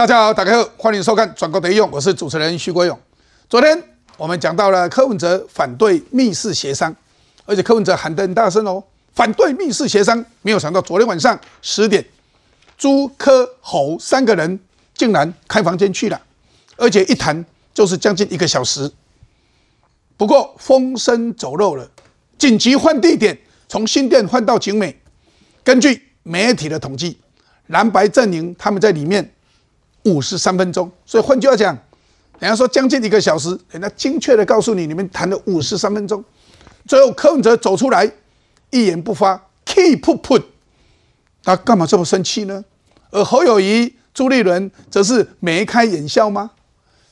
大家好，打开后欢迎收看《转国得用》，我是主持人徐国勇。昨天我们讲到了柯文哲反对密室协商，而且柯文哲喊得很大声哦，反对密室协商。没有想到昨天晚上十点，朱、柯、侯三个人竟然开房间去了，而且一谈就是将近一个小时。不过风声走漏了，紧急换地点，从新店换到景美。根据媒体的统计，蓝白阵营他们在里面。五十三分钟，所以换句话讲，人家说将近一个小时，人家精确的告诉你，你们谈了五十三分钟，最后柯文哲走出来，一言不发，keep put，他干嘛这么生气呢？而侯友谊、朱立伦则是眉开眼笑吗？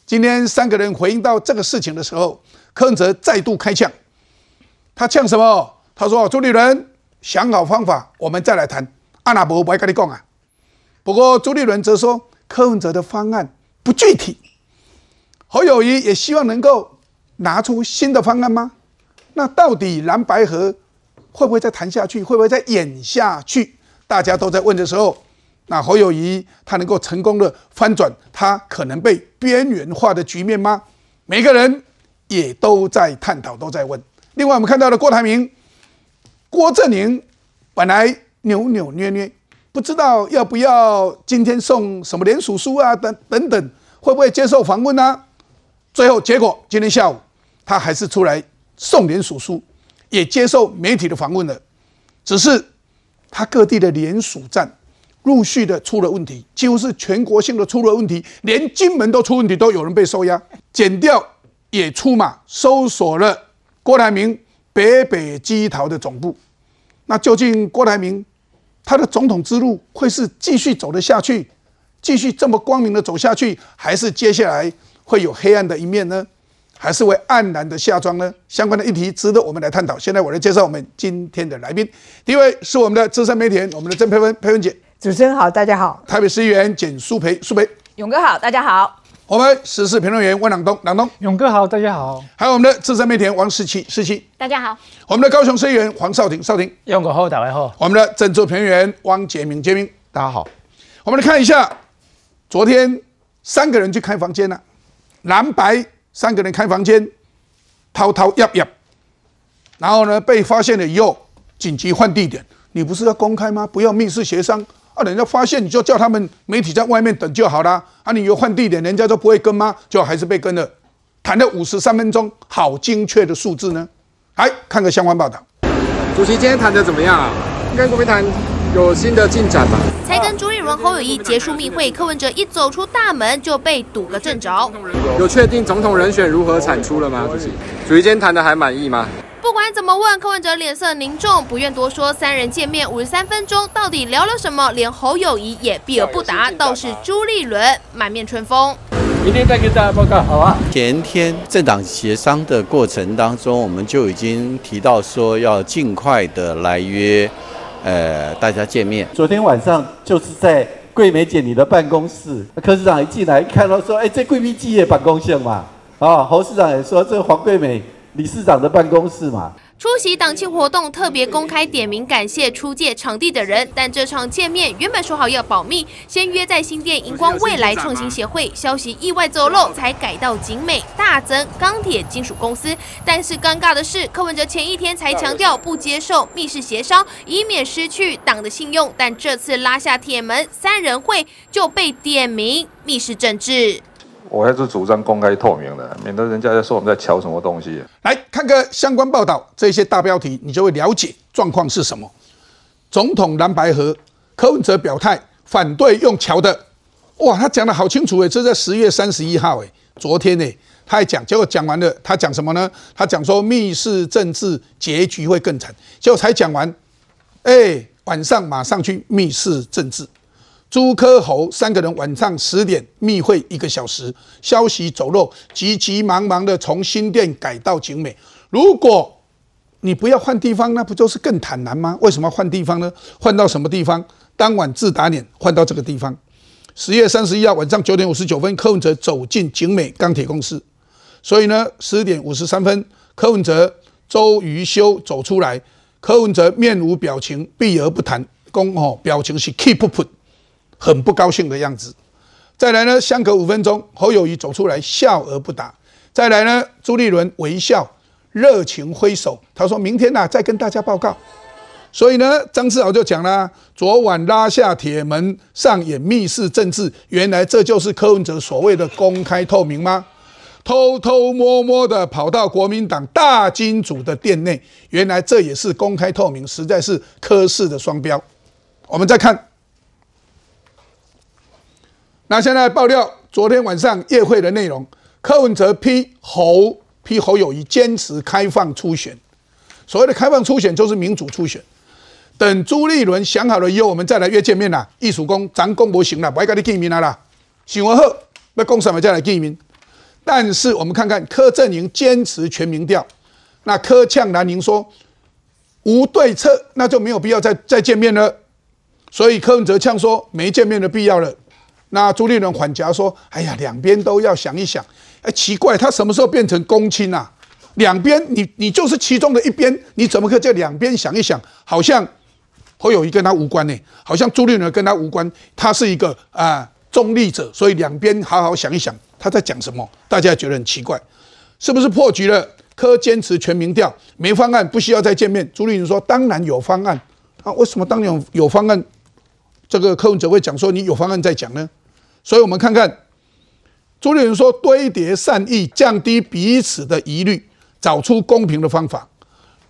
今天三个人回应到这个事情的时候，柯文哲再度开呛，他呛什么？他说：“朱立伦想好方法，我们再来谈。”阿那伯不爱跟你讲啊。不过朱立伦则说。柯文哲的方案不具体，侯友谊也希望能够拿出新的方案吗？那到底蓝白河会不会再谈下去？会不会再演下去？大家都在问的时候，那侯友谊他能够成功的翻转他可能被边缘化的局面吗？每个人也都在探讨，都在问。另外，我们看到了郭台铭、郭正宁本来扭扭捏捏。不知道要不要今天送什么联署书啊？等等等，会不会接受访问呢？最后结果，今天下午他还是出来送联署书，也接受媒体的访问了。只是他各地的联署站陆续的出了问题，几乎是全国性的出了问题，连金门都出问题，都有人被收押。检调也出马搜索了郭台铭北北基桃的总部。那究竟郭台铭？他的总统之路会是继续走得下去，继续这么光明的走下去，还是接下来会有黑暗的一面呢？还是会黯然的下庄呢？相关的议题值得我们来探讨。现在我来介绍我们今天的来宾，第一位是我们的资深媒体人，我们的郑佩芬，佩芬姐。主持人好，大家好。台北市议员简淑培，淑培。勇哥好，大家好。我们时事评论员温朗东，朗东。勇哥好，大家好。还有我们的资深媒体人王世奇，世奇。大家好。我们的高雄市议员黄少廷，少廷。勇哥好，大家好。我们的政治评论员汪杰明，杰明。大家好。我们来看一下，昨天三个人去开房间了，蓝白三个人开房间，滔滔要要，然后呢被发现了以后，紧急换地点。你不是要公开吗？不要密室协商。啊！人家发现你就叫他们媒体在外面等就好啦。啊，你又换地点，人家都不会跟吗？就还是被跟了。谈了五十三分钟，好精确的数字呢。来看个相关报道。主席今天谈的怎么样啊？跟国民谈有新的进展吗？才跟朱立伦、侯友谊结束密会，柯文哲一走出大门就被堵个正着。有确定总统人选如何产出了吗？主席，主席今天谈的还满意吗？不管怎么问，柯文哲脸色凝重，不愿多说。三人见面五十三分钟，到底聊了什么？连侯友谊也避而不答。倒是朱立伦满面春风。明天再跟大家报告，好啊。前天政党协商的过程当中，我们就已经提到说要尽快的来约，呃，大家见面。昨天晚上就是在桂梅姐你的办公室，柯市长一进来看到说，哎，这贵宾基业办公室嘛，啊，侯市长也说这黄桂梅。理事长的办公室嘛。出席党庆活动，特别公开点名感谢出借场地的人，但这场见面原本说好要保密，先约在新店荧光未来创新协会，消息意外走漏，才改到景美大增钢铁金属公司。但是尴尬的是，柯文哲前一天才强调不接受密室协商，以免失去党的信用，但这次拉下铁门三人会就被点名密室政治。我还是主张公开透明的，免得人家在说我们在瞧什么东西。来看个相关报道，这些大标题你就会了解状况是什么。总统蓝白河，柯文哲表态反对用桥的，哇，他讲的好清楚诶，这在十月三十一号诶，昨天呢，他还讲，结果讲完了，他讲什么呢？他讲说密室政治结局会更惨，结果才讲完，哎，晚上马上去密室政治。朱科侯三个人晚上十点密会一个小时，消息走漏，急急忙忙的从新店改到景美。如果你不要换地方，那不就是更坦然吗？为什么换地方呢？换到什么地方？当晚自打脸，换到这个地方。十月三十一号晚上九点五十九分，柯文哲走进景美钢铁公司。所以呢，十点五十三分，柯文哲、周瑜修走出来，柯文哲面无表情，避而不谈，公哦表情是 keep 不。很不高兴的样子，再来呢，相隔五分钟，侯友谊走出来笑而不答。再来呢，朱立伦微笑，热情挥手，他说明天呐、再跟大家报告。所以呢，张志豪就讲啦，昨晚拉下铁门上演密室政治，原来这就是柯文哲所谓的公开透明吗？偷偷摸摸的跑到国民党大金主的店内，原来这也是公开透明，实在是柯氏的双标。我们再看，那现在爆料昨天晚上夜会的内容，柯文哲批侯批侯友谊坚持开放初选，所谓的开放初选就是民主初选。等朱立伦想好了以后，我们再来约见面啦。艺术工咱公不行了，不爱跟你见面啦啦。想完后要公什么再来见面。但是我们看看柯阵营坚持全民调，那柯呛南宁说无对策，那就没有必要再再见面了。所以柯文哲呛说没见面的必要了。那朱立伦缓颊说：“哎呀，两边都要想一想。哎，奇怪，他什么时候变成公亲啊？两边你你就是其中的一边，你怎么可以在两边想一想？好像侯友谊跟他无关呢、好像朱立伦跟他无关，他是一个啊、中立者，所以两边好好想一想他在讲什么，大家觉得很奇怪，是不是破局了？柯坚持全民调，没方案不需要再见面。朱立伦说：当然有方案啊，为什么当年有有方案？这个柯文哲会讲说你有方案再讲呢？所以我们看看朱立伦说堆叠善意，降低彼此的疑虑，找出公平的方法。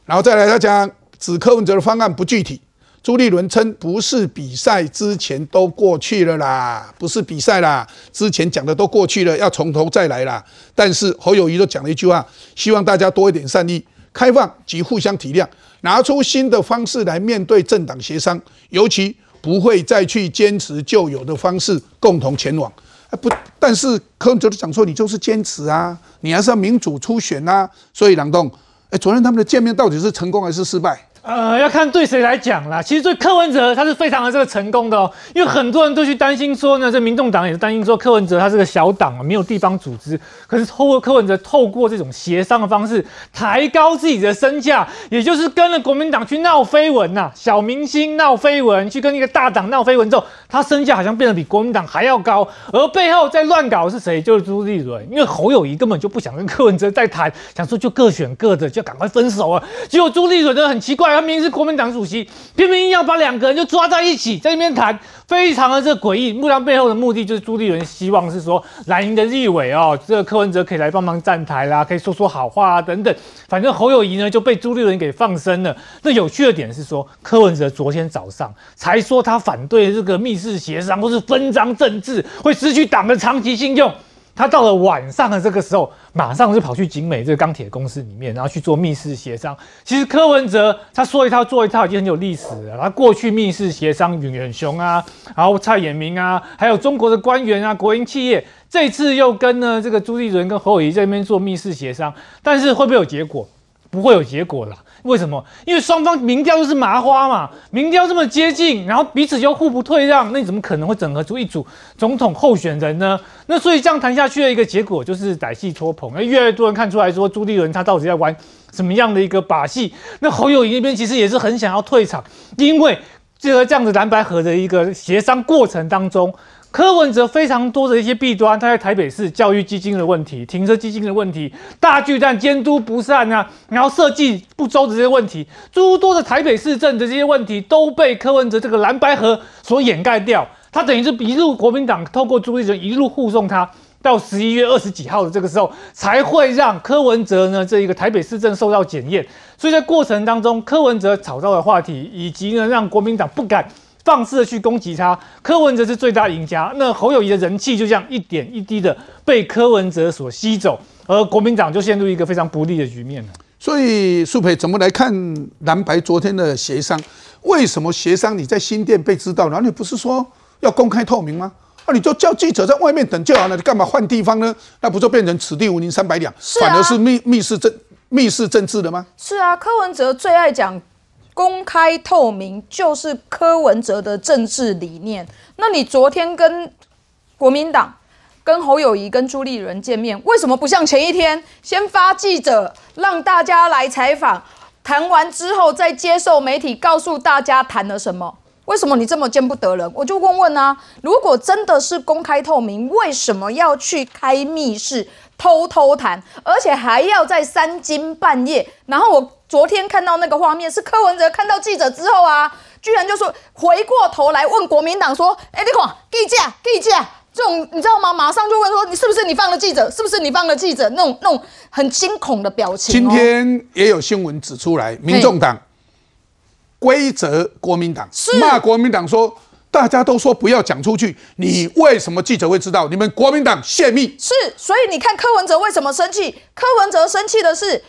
然后再来他讲指柯文哲的方案不具体，朱立伦称不是比赛之前都过去了啦，不是比赛啦，之前讲的都过去了，要从头再来啦。但是侯友谊都讲了一句话，希望大家多一点善意、开放及互相体谅，拿出新的方式来面对政党协商，尤其不会再去坚持旧有的方式共同前往。啊不，但是柯文哲就讲说，你就是坚持啊，你还是要民主初选啊。所以朗栋，哎，昨天他们的见面到底是成功还是失败？呃，要看对谁来讲啦。其实对柯文哲他是非常的这个成功的哦，因为很多人都去担心说呢，这民众党也是担心说柯文哲他是个小党啊，没有地方组织。可是透过柯文哲透过这种协商的方式，抬高自己的身价，也就是跟了国民党去闹绯闻呐、小明星闹绯闻，去跟一个大党闹绯闻之后，他身价好像变得比国民党还要高。而背后在乱搞是谁？就是朱立伦，因为侯友谊根本就不想跟柯文哲再谈，想说就各选各的，就赶快分手啊。结果朱立伦呢很奇怪，明明是国民党主席，偏偏硬要把两个人就抓在一起，在那边谈，非常的这诡异。幕僚背后的目的就是朱立伦希望是说蓝营的立委哦，这个柯文哲可以来帮忙站台啦，可以说说好话啊等等。反正侯友谊呢就被朱立伦给放生了。那有趣的点是说，柯文哲昨天早上才说他反对这个密室协商或是分赃政治，会失去党的长期信用。他到了晚上的这个时候，马上就跑去景美这个钢铁公司里面，然后去做密室协商。其实柯文哲他说一套做一套，已经很有历史了。他过去密室协商윤远雄啊，然后蔡衍明啊，还有中国的官员啊，国营企业，这次又跟呢这个朱立伦跟侯友谊这边做密室协商，但是会不会有结果？不会有结果啦。为什么？因为双方民调都是麻花嘛，民调这么接近，然后彼此又互不退让，那你怎么可能会整合出一组总统候选人呢？那所以这样谈下去的一个结果就是歹戏拖棚，越来越多人看出来说朱立伦他到底在玩什么样的一个把戏？那侯友谊那边其实也是很想要退场，因为这个这样子蓝白河的一个协商过程当中。柯文哲非常多的一些弊端，他在台北市教育基金的问题、停车基金的问题、大巨蛋监督不善啊，然后设计不周的这些问题，诸多的台北市政的这些问题都被柯文哲这个蓝白河所掩盖掉。他等于是一路国民党透过朱立伦一路护送他。到十一月二十几号的这个时候，才会让柯文哲呢这一个台北市政受到检验。所以在过程当中，柯文哲炒到的话题，以及呢让国民党不敢放肆的去攻击他，柯文哲是最大赢家。那侯友谊的人气就这样一点一滴的被柯文哲所吸走，而国民党就陷入一个非常不利的局面了。所以苏培怎么来看蓝白昨天的协商？为什么协商你在新店被知道，然后你不是说要公开透明吗？啊，你就叫记者在外面等就好了，你干嘛换地方呢？那不就变成此地无银三百两，啊反而是密密室政密室政治的吗？是啊，柯文哲最爱讲公开透明，就是柯文哲的政治理念。那你昨天跟国民党、跟侯友谊、跟朱立伦见面，为什么不像前一天先发记者，让大家来采访，谈完之后再接受媒体告诉大家谈了什么？为什么你这么见不得人？我就问问啊，如果真的是公开透明，为什么要去开密室偷偷谈，而且还要在三更半夜？然后我昨天看到那个画面，是柯文哲看到记者之后啊，居然就说回过头来问国民党说：“哎，你看记者，记者。”这种你知道吗？马上就问说你是不是你放了记者？是不是你放了记者？那种那种很惊恐的表情。今天也有新闻指出来，民众党规则国民党骂国民党说，大家都说不要讲出去，你为什么记者会知道？你们国民党泄密是，所以你看柯文哲为什么生气？柯文哲生气的是。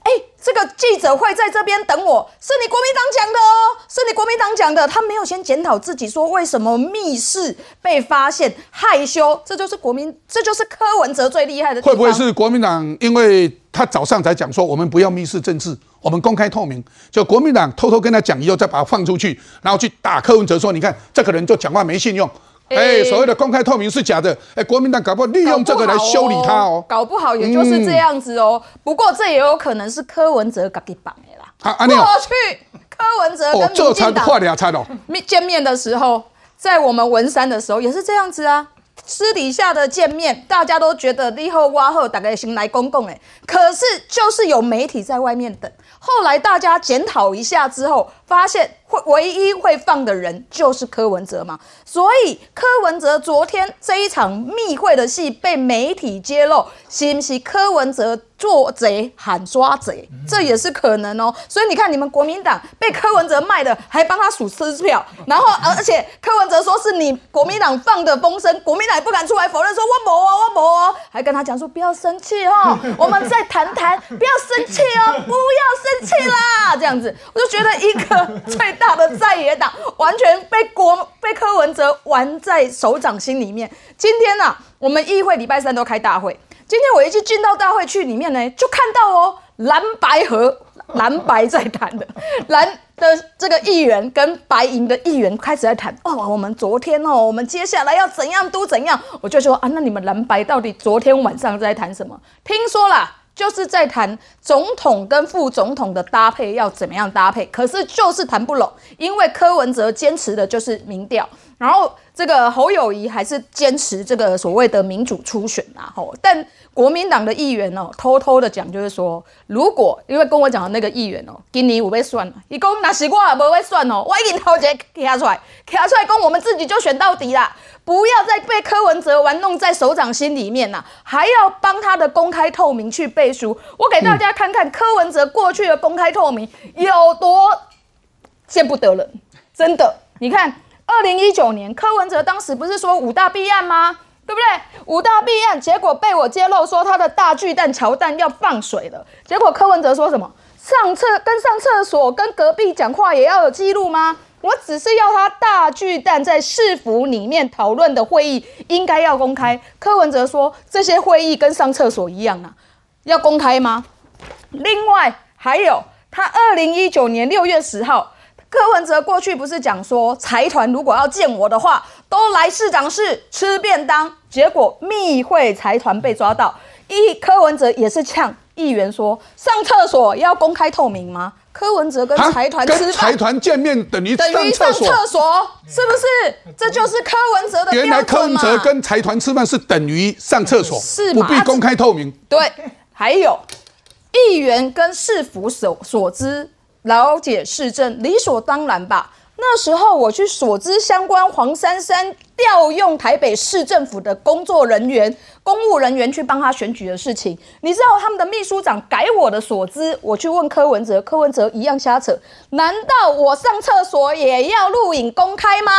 哎，这个记者会在这边等我，是你国民党讲的哦，是你国民党讲的。他没有先检讨自己，说为什么密室被发现害羞，这就是国民，这就是柯文哲最厉害的。会不会是国民党？因为他早上才讲说，我们不要密室政治，我们公开透明。就国民党偷偷跟他讲以后，再把他放出去，然后去打柯文哲，说你看这个人就讲话没信用。哎，所谓的公开透明是假的。哎，国民党搞不好利用这个来修理他哦。搞不好也就是这样子哦。不过这也有可能是柯文哲自己绑的啦。啊，过去柯文哲跟民进党见面的时候，在我们文山的时候也是这样子啊。私底下的见面，大家都觉得立后挖后大概行来公共哎，可是就是有媒体在外面等。后来大家检讨一下之后，发现唯一会放的人就是柯文哲嘛。所以柯文哲昨天这一场密会的戏被媒体揭露，是不是柯文哲？做贼喊抓贼，这也是可能哦。所以你看，你们国民党被柯文哲卖的，还帮他数支票，然后而且柯文哲说是你国民党放的风声，国民党也不敢出来否认，说我没哦，我没哦，还跟他讲说不要生气哦，我们再谈谈，不要生气哦，不要生气啦，这样子，我就觉得一个最大的在野党完全被国被柯文哲玩在手掌心里面。今天呢，我们议会礼拜三都开大会。今天我一去进到大会去里面呢，就看到哦，蓝白和蓝白在谈的，蓝的这个议员跟白银的议员开始在谈哦，我们昨天哦，我们接下来要怎样都怎样，我就说啊，那你们蓝白到底昨天晚上在谈什么？听说啦，就是在谈总统跟副总统的搭配要怎么样搭配，可是就是谈不拢，因为柯文哲坚持的就是民调。然后这个侯友谊还是坚持这个所谓的民主初选啊，吼！但国民党的议员哦，偷偷的讲，就是说，如果因为跟我讲的那个议员哦，今年有被算了，一共那是我不会算哦，我已经头前卡出来，卡出来，讲我们自己就选到底啦，不要再被柯文哲玩弄在手掌心里面呐，还要帮他的公开透明去背书。我给大家看看柯文哲过去的公开透明有多见不得人，真的，你看。二零一九年，柯文哲当时不是说五大弊案吗？对不对？五大弊案，结果被我揭露说他的大巨蛋桥蛋要放水了。结果柯文哲说什么？上厕跟上厕所跟隔壁讲话也要有记录吗？我只是要他大巨蛋在市府里面讨论的会议应该要公开。柯文哲说这些会议跟上厕所一样啊，要公开吗？另外还有，他二零一九年六月十号。柯文哲过去不是讲说，财团如果要见我的话，都来市长室吃便当。结果密会财团被抓到，一柯文哲也是呛议员说，上厕所要公开透明吗？柯文哲跟财团吃财团见面等于等于上厕所，是不是？这就是柯文哲的原来柯文哲跟财团吃饭是等于上厕所，是不必公开透明。对，还有议员跟市府所所知。了解市政理所当然吧？那时候我去所知相关黄珊珊调用台北市政府的工作人员、公务人员去帮他选举的事情，你知道他们的秘书长改我的所知，我去问柯文哲，柯文哲一样瞎扯。难道我上厕所也要录影公开吗？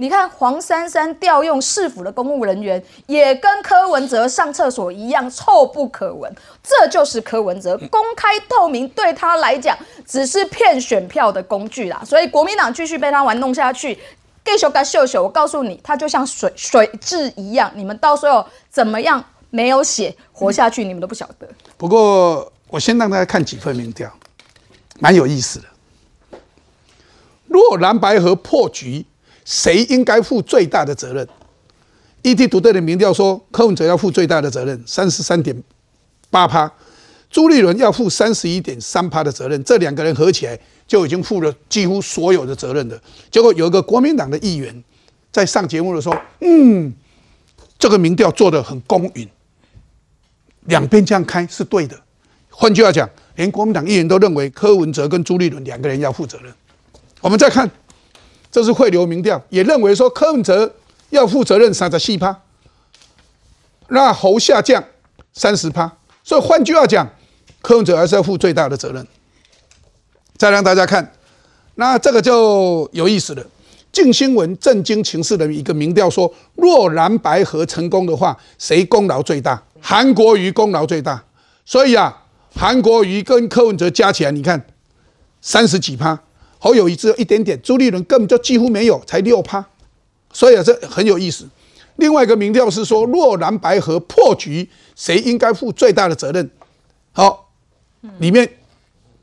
你看黄珊珊调用市府的公务人员，也跟柯文哲上厕所一样臭不可闻。这就是柯文哲公开透明，对他来讲只是骗选票的工具啦。所以国民党继续被他玩弄下去，继续给秀秀。我告诉你，他就像水水质一样，你们到时候怎么样没有血活下去，你们都不晓得。不过我先让大家看几份民调，蛮有意思的。若蓝白河破局。谁应该负最大的责任？ET 独队的民调说，柯文哲要负最大的责任，三十三点八趴；朱立伦要负三十一点三趴的责任。这两个人合起来就已经负了几乎所有的责任了。结果有一个国民党的议员在上节目的时候，嗯，这个民调做得很公允，两边这样开是对的。换句话讲，连国民党议员都认为柯文哲跟朱立伦两个人要负责任。我们再看，这是汇流民调，也认为说柯文哲要负责任三十四趴，那侯下降三十趴，所以换句话讲，柯文哲还是要负最大的责任。再让大家看，那这个就有意思了。镜新闻震惊情势的一个民调说，若蓝白合成功的话，谁功劳最大？韩国瑜功劳最大。所以啊，韩国瑜跟柯文哲加起来，你看三十几趴，侯友谊只有一点点，朱立伦根本就几乎没有，才六趴。所以，这很有意思。另外一个民调是说，若蓝白合破局，谁应该负最大的责任？好，里面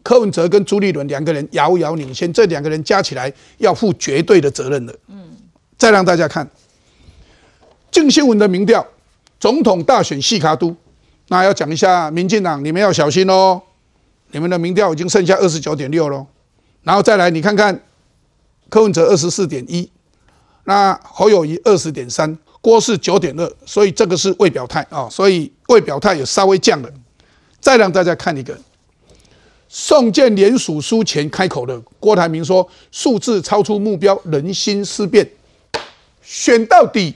柯文哲跟朱立伦两个人遥遥领先，这两个人加起来要负绝对的责任的。嗯，再让大家看，郑新闻的民调，总统大选细卡都，那要讲一下，民进党你们要小心哦，你们的民调已经剩下二十九点六喽，然后再来你看看，柯文哲二十四点一，那侯友谊二十点三。郭是九点二，所以这个是未表态啊，所以未表态也稍微降了。再让大家看一个，宋建联署书前开口的郭台铭说，数字超出目标，人心思变，选到底。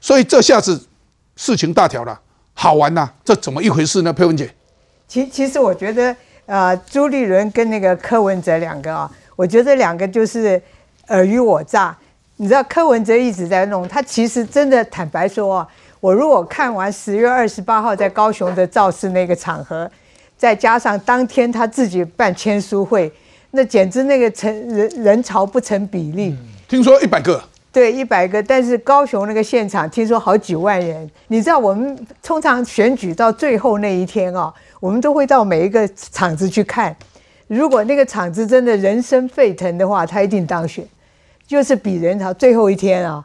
所以这下子事情大条了，好玩呐，这怎么一回事呢？佩文姐，其其实我觉得，呃，朱立伦跟那个柯文哲两个啊，我觉得两个就是尔虞我诈。你知道柯文哲一直在弄，他其实真的坦白说啊，我如果看完十月二十八号在高雄的造势那个场合，再加上当天他自己办签书会，那简直那个成人人潮不成比例。听说一百个，对，一百个，但是高雄那个现场听说好几万人。你知道我们通常选举到最后那一天啊，我们都会到每一个场子去看，如果那个场子真的人声沸腾的话，他一定当选。就是比人潮最后一天啊，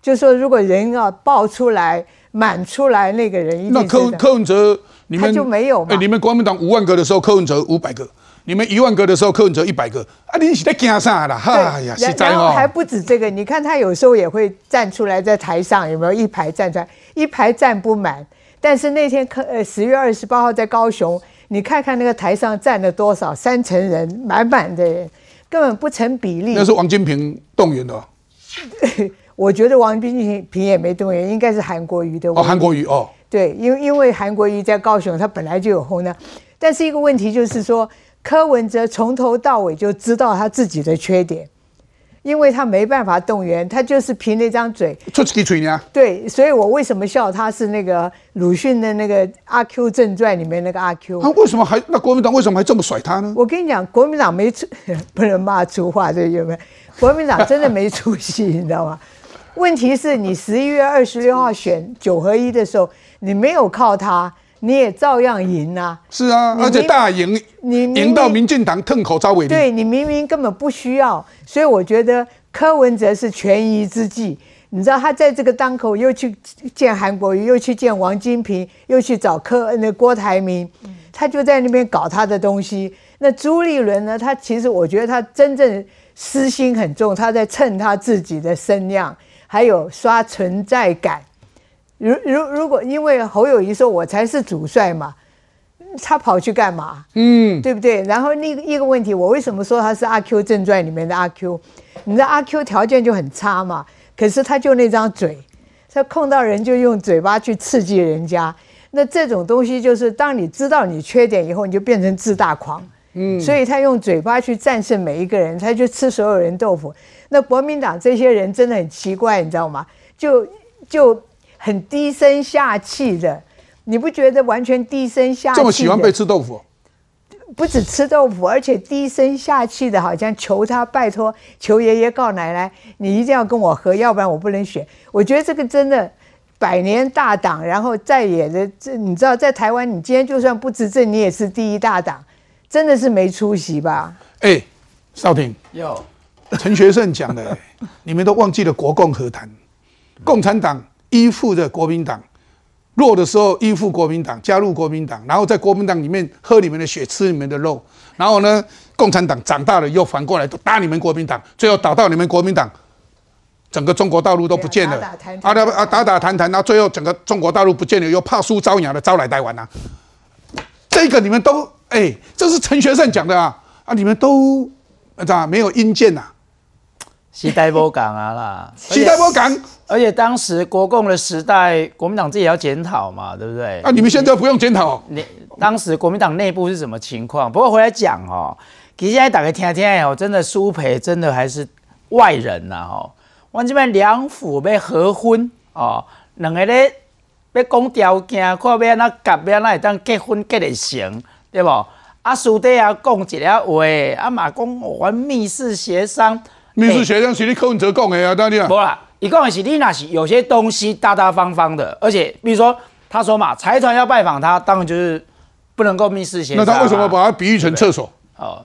就说如果人啊爆出来满出来，那个人一定那柯柯文哲你们就没有嘛？你们国民党五万个的时候，柯文哲五百个；你们一万个的时候，柯文哲一百个。啊，你是在惊啥啦？哎呀，实在哦，还不止这个。你看他有时候也会站出来在台上，有没有一排站出来？一排站不满。但是那天柯呃十月二十八号在高雄，你看看那个台上站了多少？三成人，满满的人。根本不成比例。那是王金平动员的。我觉得王金平也没动员，应该是韩国瑜的。哦，韩国瑜哦。对，因为因为韩国瑜在高雄，他本来就有红的。但是一个问题就是说，柯文哲从头到尾就知道他自己的缺点。因为他没办法动员，他就是凭那张嘴。出几嘴呢？对，所以我为什么笑他是那个鲁迅的那个《阿 Q 正传》里面那个阿 Q？他为什么还那国民党为什么还这么甩他呢？我跟你讲，国民党没出，不能骂粗话，这有没有？国民党真的没出息，你知道吗？问题是你十一月二十六号选九合一的时候，你没有靠他。你也照样赢啊！是啊，而且大赢，你赢到民进党吞口遭尾。对你明明根本不需要，所以我觉得柯文哲是权宜之计。你知道他在这个当口又去见韩国瑜，又去见王金平，又去找柯那郭台铭，他就在那边搞他的东西。那朱立伦呢？他其实我觉得他真正私心很重，他在蹭他自己的声量，还有刷存在感。如如如果因为侯友谊说我才是主帅嘛，他跑去干嘛？嗯，对不对？然后那个一个问题，我为什么说他是阿 Q 正传里面的阿 Q？你知道阿 Q 条件就很差嘛，可是他就那张嘴，他碰到人就用嘴巴去刺激人家。那这种东西就是当你知道你缺点以后，你就变成自大狂。嗯，所以他用嘴巴去战胜每一个人，他就吃所有人豆腐。那国民党这些人真的很奇怪，你知道吗？就就。很低声下气的，你不觉得完全低声下气？这么喜欢被吃豆腐？不止吃豆腐，而且低声下气的，好像求他拜托，求爷爷告奶奶，你一定要跟我和，要不然我不能选。我觉得这个真的百年大党，然后再也的这，你知道，在台湾，你今天就算不执政，你也是第一大党，真的是没出息吧？哎，少廷，有陈学圣讲的，你们都忘记了国共和谈，共产党。依附的国民党，弱的时候依附国民党，加入国民党，然后在国民党里面喝你们的血，吃你们的肉，然后呢，共产党长大了又反过来打你们国民党，最后打到你们国民党，整个中国大陆都不见了，打打谈啊打打谈谈，然后最后整个中国大陆不见了，又怕输招摇的招来台湾啊，这个你们都哎，这是陈学圣讲的啊。啊，你们都咋没有阴见呐、时代波港啊啦，时代不敢而且当时国共的时代，国民党自己也要检讨嘛，对不对？啊，你们现在不用检讨、你当时国民党内部是什么情况？不过回来讲哦，其实现在大家听听哦，真的苏培真的还是外人呐、哦。我这边两府要合婚哦，两个咧要讲条件，看要安怎夹，要安怎会当结婚结得成，对不？啊，私底下讲一个话，啊嘛讲玩密室协商，密室协商是你柯文哲讲的啊，当然啦，一共是你那是有些东西大大方方的，而且比如说他说嘛，财团要拜访他，当然就是不能够密室协商、啊。那他为什么把他比喻成厕所？哦？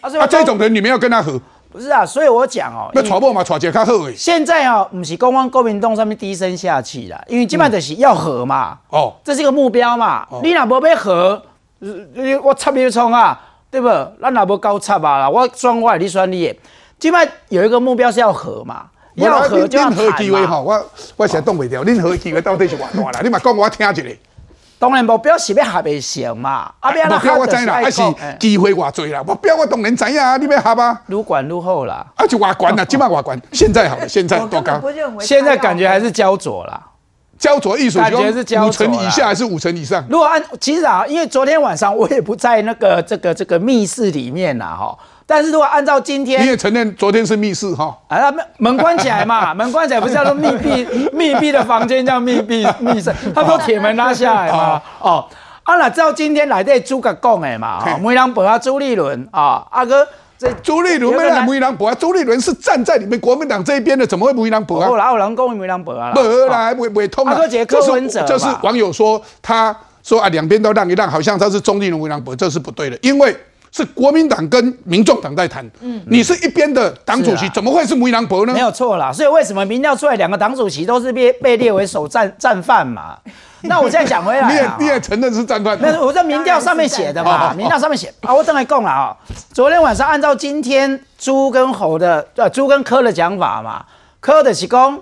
啊，所以啊，这种人你们要跟他合，不是啊，所以我讲哦，那传播嘛，传节较好诶。现在哦，不是公安国民党上面低声下气啦，因为基本上就是要和嘛，哦，这是一个目标嘛。你若无要和，呃我插你冲啊，对不？咱若无高插啊啦，我选我的，你选你的，基本上有一个目标是要和嘛，要和就要任何。机会吼，我我实在挡袂掉。任何机会到底是偌大啦？你嘛讲我听一下。当然目标是要合的成嘛，啊，目标我知啦，还是哎机会偌济啦。目标我当然知啊，你要合啊？愈管愈好啦。啊，就偌管啦，即摆偌管。现在好了，现在多高？现在感觉还是焦灼啦。焦灼艺术感觉是焦五成以下还是五成以上？如果按其实啊，因为昨天晚上我也不在那个这个这个密室里面呐哈，但是如果按照今天你也承认昨天是密室哈？啊，门门关起来嘛，门关起来不是叫做密闭 密闭的房间叫密闭密室，他说铁门拉下来嘛，哦，啊那照今天来这诸葛讲的嘛，哈，梅兰博啊朱立伦啊，阿哥这朱立伦没来梅兰博啊，朱立伦是站在你们国民党这一边的，怎么会梅兰博啊？后来有人讲梅兰博啊，没啦，未未通啊。他说这个柯文哲嘛。这是网友说，他说啊，两边都让一让，好像他是中立人为让博，这是不对的，因为是国民党跟民众党在谈。嗯，你是一边的党主席，啊怎么会是梅兰博呢没？有错啦，所以为什么民调出来两个党主席都是被被列为首战战犯嘛？那我现在讲回来你也啊，你也承认是战犯？那我在民调上面写的嘛，民调上面写啊，我正来讲了啊。昨天晚上按照今天朱跟猴的呃朱跟柯的讲法嘛，柯的是讲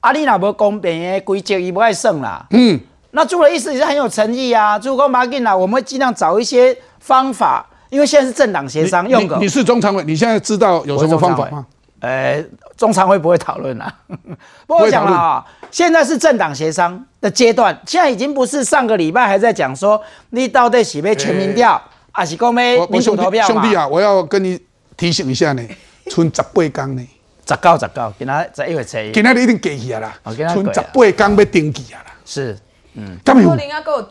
啊，你若无公平的规则，伊不爱胜啦。嗯，那朱的意思也是很有诚意啊，朱公马进啦，我们会尽量找一些方法，因为现在是政党协商用个你你你是中常委，你现在知道有什么方法吗？呃，中常会不会讨论啦？不过我讲了啊，现在是政党协商的阶段，现在已经不是上个礼拜还在讲说你到底是要全民调，还是讲我要民主投票嘛？兄弟，啊，我要跟你提醒一下呢，剩十八天呢，十九十九，今仔十一月初一。今天一定过去啊啦，哦今仔剩十过啊。八天要登记啊啦，是干没有？可？能啊，够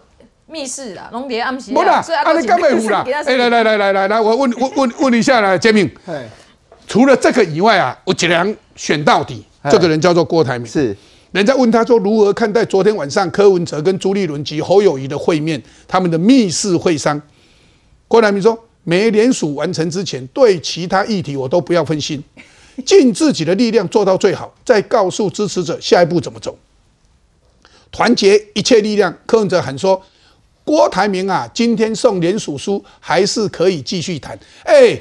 密室啦，拢伫暗时不啦，啊你干没有啦？哎，来来来来来来，我问问问问一下啦，杰明，哎，除了这个以外啊，我尽量选到底，这个人叫做郭台铭。是人家问他说如何看待昨天晚上柯文哲跟朱立伦及侯友谊的会面，他们的密室会商。郭台铭说，美联署完成之前，对其他议题我都不要分心，尽自己的力量做到最好，再告诉支持者下一步怎么走。团结一切力量，柯文哲喊说，郭台铭啊，今天送联署书还是可以继续谈。哎，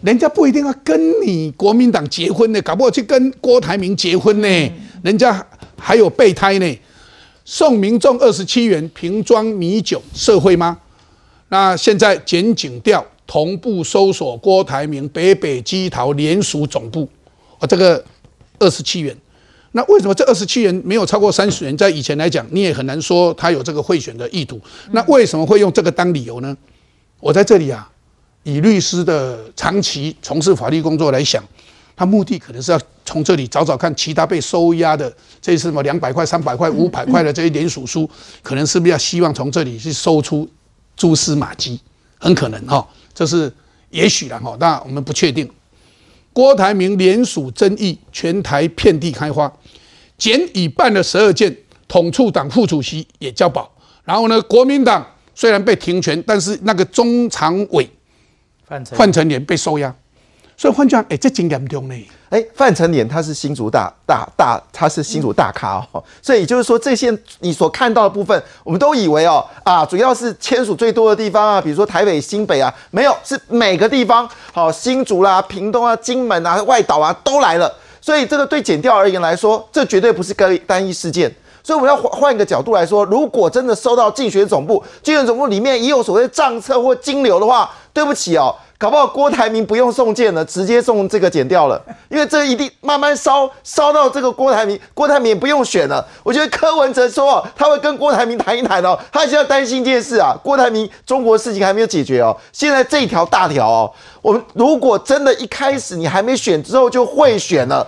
人家不一定要跟你国民党结婚呢，搞不好去跟郭台铭结婚呢，人家还有备胎呢。送民众二十七元瓶装米酒，社会吗？那现在检警调同步搜索郭台铭北北基桃联署总部，哦，这个二十七元。那为什么这二十七人没有超过三十人？在以前来讲，你也很难说他有这个贿选的意图。那为什么会用这个当理由呢？我在这里啊，以律师的长期从事法律工作来想，他目的可能是要从这里找找看其他被收押的这些什么两百块、三百块、五百块的这些联署书，可能是不是要希望从这里去搜出蛛丝马迹？很可能哈、这是也许了哈，那我们不确定。郭台铭联署争议，全台遍地开花，检已办了十二件，统促党副主席也交保。然后呢，国民党虽然被停权，但是那个中常委范丞范成年被收押，所以换句话，哎，这真严重呢。哎，范成年他是新竹大大大，他是新竹大咖哦，所以也就是说，这些你所看到的部分，我们都以为哦啊，主要是签署最多的地方啊，比如说台北、新北啊，没有，是每个地方，好新竹啦、屏东啊、金门啊、外岛啊都来了，所以这个对减调而言来说，这绝对不是个单一事件。所以我们要换换一个角度来说，如果真的收到竞选总部，竞选总部里面也有所谓账册或金流的话，对不起哦。搞不好郭台铭不用送件了，直接送这个剪掉了，因为这一定慢慢烧烧到这个郭台铭，郭台铭也不用选了。我觉得柯文哲说他会跟郭台铭谈一谈哦，他现在担心一件事啊，郭台铭中国事情还没有解决哦，现在这条大条哦，我们如果真的一开始你还没选之后就会选了，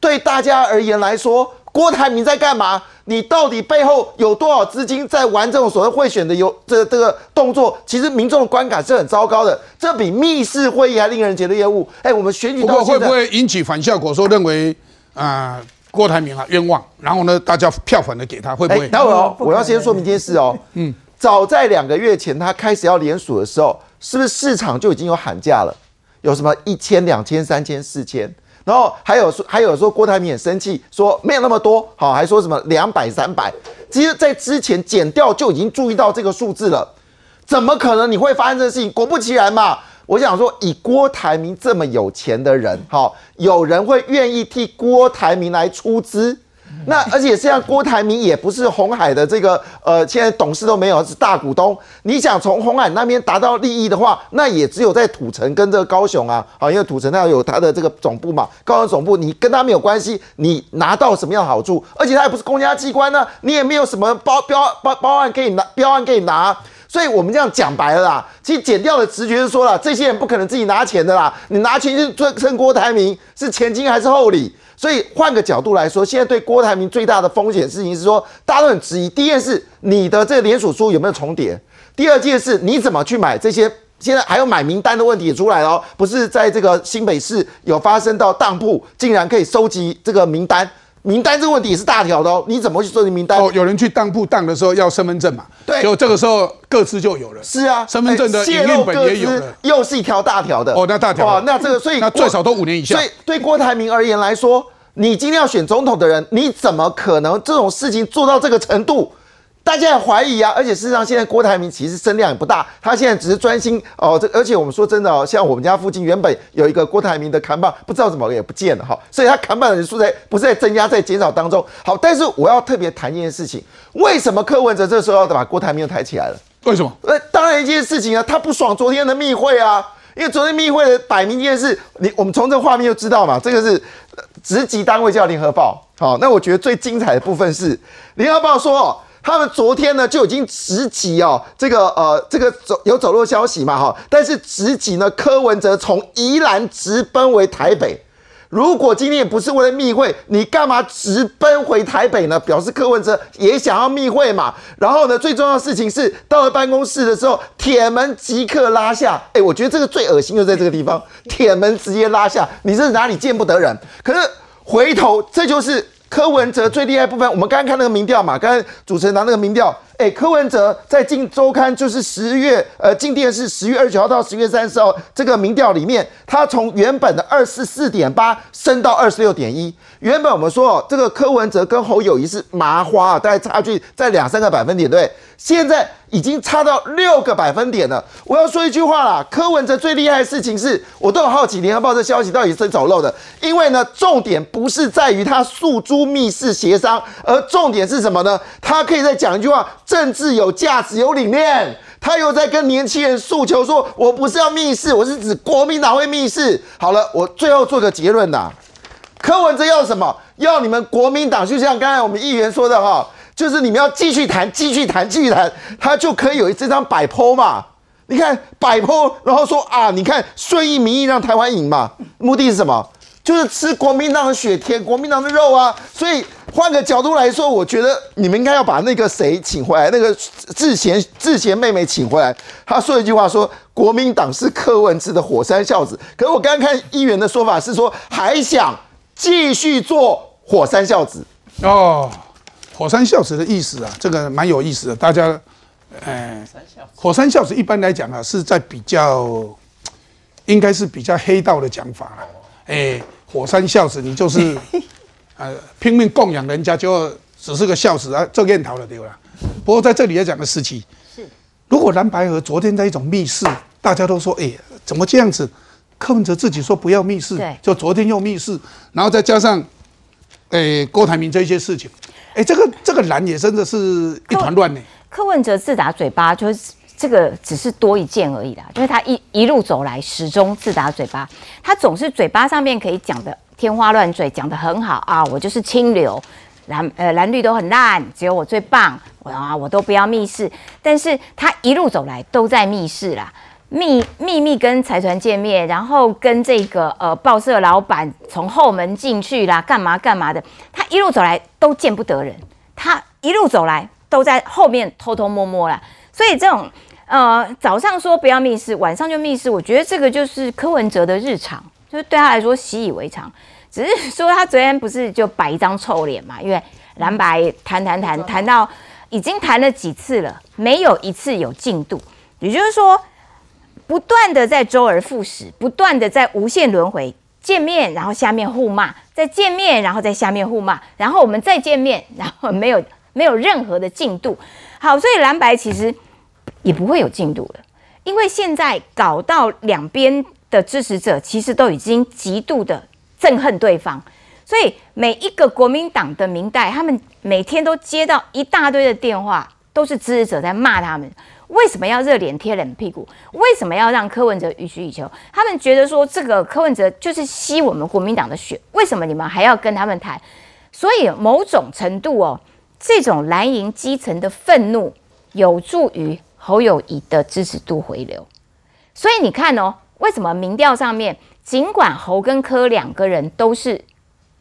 对大家而言来说。郭台铭在干嘛？你到底背后有多少资金在玩这种所谓贿选的有这这个动作？其实民众的观感是很糟糕的，这比密室会议还令人觉得厌恶。哎，我们选举到会不会引起反效果？说认为啊郭台铭啊冤枉，然后呢大家票反的给他，会不会？待会哦，我要先说明一件事哦。嗯，早在两个月前他开始要联署的时候，是不是市场就已经有喊价了？有什么一千、两千、三千、四千？然后还有说，还有说郭台铭很生气，说没有那么多，好，还说什么两百、三百。其实，在之前减掉就已经注意到这个数字了，怎么可能你会发生这个事情？果不其然嘛，我想说，以郭台铭这么有钱的人，好，有人会愿意替郭台铭来出资。那而且像郭台铭也不是红海的这个呃，现在董事都没有，是大股东。你想从红海那边达到利益的话，那也只有在土城跟这个高雄啊，好，因为土城那有它的这个总部嘛，高雄总部你跟他没有关系，你拿到什么样的好处？而且他也不是公家机关呢，你也没有什么包标包包案可以拿，标案可以拿。所以我们这样讲白了啦，其实减掉的直觉是说了，这些人不可能自己拿钱的啦，你拿钱就趁郭台铭是前金还是后礼？所以换个角度来说，现在对郭台铭最大的风险事情是说，大家都很质疑。第一件事，你的这个联署书有没有重叠？第二件事，你怎么去买这些？现在还有买名单的问题也出来了，不是在这个新北市有发生到当铺，竟然可以收集这个名单。名单这个问题也是大条的哦，你怎么去设定名单？哦，有人去当铺当的时候要身份证嘛？对，就这个时候各自就有了。是啊，身份证的营运本也有了，又是一条大条的。哦，那大条哇，那这个所以那最少都五年以下。所以对郭台铭而言来说，你今天要选总统的人，你怎么可能这种事情做到这个程度？大家很怀疑啊，而且事实上，现在郭台铭其实声量也不大，他现在只是专心哦。这而且我们说真的哦，像我们家附近原本有一个郭台铭的扛棒，不知道怎么也不见了哈。所以他扛棒的人数在不是在增加，在减少当中。好，但是我要特别谈一件事情，为什么柯文哲这时候要把郭台铭又抬起来了？为什么？呃，当然一件事情啊，他不爽昨天的密会啊，因为昨天密会的摆明一件事，你我们从这画面就知道嘛，这个是职级单位叫联合报。好，那我觉得最精彩的部分是联合报说。他们昨天呢就已经直击哦，这个呃，这个走有走漏消息嘛哈，但是直击呢，柯文哲从宜兰直奔回台北。如果今天也不是为了密会，你干嘛直奔回台北呢？表示柯文哲也想要密会嘛。然后呢，最重要的事情是到了办公室的时候，铁门即刻拉下。哎，我觉得这个最恶心就在这个地方，铁门直接拉下，你是哪里见不得人？可是回头，这就是。柯文哲最厉害部分，我们刚刚看那个民调嘛，刚刚主持人拿那个民调，哎，柯文哲在《进周刊》就是十月，呃，进电视十月二十九号到十月三十号这个民调里面，他从原本的二十四点八升到二十六点一。原本我们说哦，这个柯文哲跟侯友谊是麻花啊，大概差距在两三个百分点，对。现在已经差到六个百分点了。我要说一句话啦，柯文哲最厉害的事情是，我都有好奇联合报这消息到底是走漏的。因为呢，重点不是在于他诉诸密室协商，而重点是什么呢？他可以再讲一句话：政治有价值、有理念。他又在跟年轻人诉求说：“我不是要密室，我是指国民党会密室。”好了，我最后做个结论呐，柯文哲要什么？要你们国民党，就像刚才我们议员说的哈。就是你们要继续谈，继续谈，继续谈，他就可以有这张摆坡嘛？你看摆坡，然后说啊，你看顺应民意让台湾赢嘛？目的是什么？就是吃国民党的血，舔国民党的肉啊！所以换个角度来说，我觉得你们应该要把那个谁请回来，那个志贤志贤妹妹请回来。他说一句话说，国民党是柯文哲的火山孝子。可是我刚刚看议员的说法是说，还想继续做火山孝子哦。火山孝子的意思啊，这个蛮有意思的。大家，呃，火山孝子一般来讲啊，是在比较应该是比较黑道的讲法了。哎，火山孝子，你就是 呃拼命供养人家，就只是个孝子啊，做烟桃了对了。不过在这里要讲个事情，是如果蓝白河昨天在一种密室，大家都说哎怎么这样子？柯文哲自己说不要密室，就昨天又密室，然后再加上哎郭台铭这些事情，哎这个这个蓝也真的是一团乱呢。柯文哲自打嘴巴，就是这个只是多一件而已啦。就是他一一路走来，始终自打嘴巴，他总是嘴巴上面可以讲的天花乱坠，讲的很好啊。我就是清流，蓝呃蓝绿都很烂，只有我最棒，我啊我都不要密室。但是他一路走来都在密室啦，秘秘密跟财团见面，然后跟这个呃报社老板从后门进去啦，干嘛干嘛的。他一路走来都见不得人，他一路走来。都在后面偷偷摸摸啦。所以这种呃早上说不要密室，晚上就密室，我觉得这个就是柯文哲的日常，就是对他来说习以为常。只是说他昨天不是就摆一张臭脸嘛？因为蓝白谈谈谈谈到已经谈了几次了，没有一次有进度，也就是说不断的在周而复始，不断的在无限轮回，见面然后下面互骂，再见面然后在下面互骂，然后我们再见面，然后没有。没有任何的进度，好，所以蓝白其实也不会有进度了，因为现在搞到两边的支持者其实都已经极度的憎恨对方，所以每一个国民党的民代，他们每天都接到一大堆的电话，都是支持者在骂他们，为什么要热脸贴冷屁股？为什么要让柯文哲予取予求？他们觉得说这个柯文哲就是吸我们国民党的血，为什么你们还要跟他们谈？所以某种程度哦。这种蓝营基层的愤怒有助于侯友谊的支持度回流，所以你看哦，为什么民调上面尽管侯跟柯两个人都是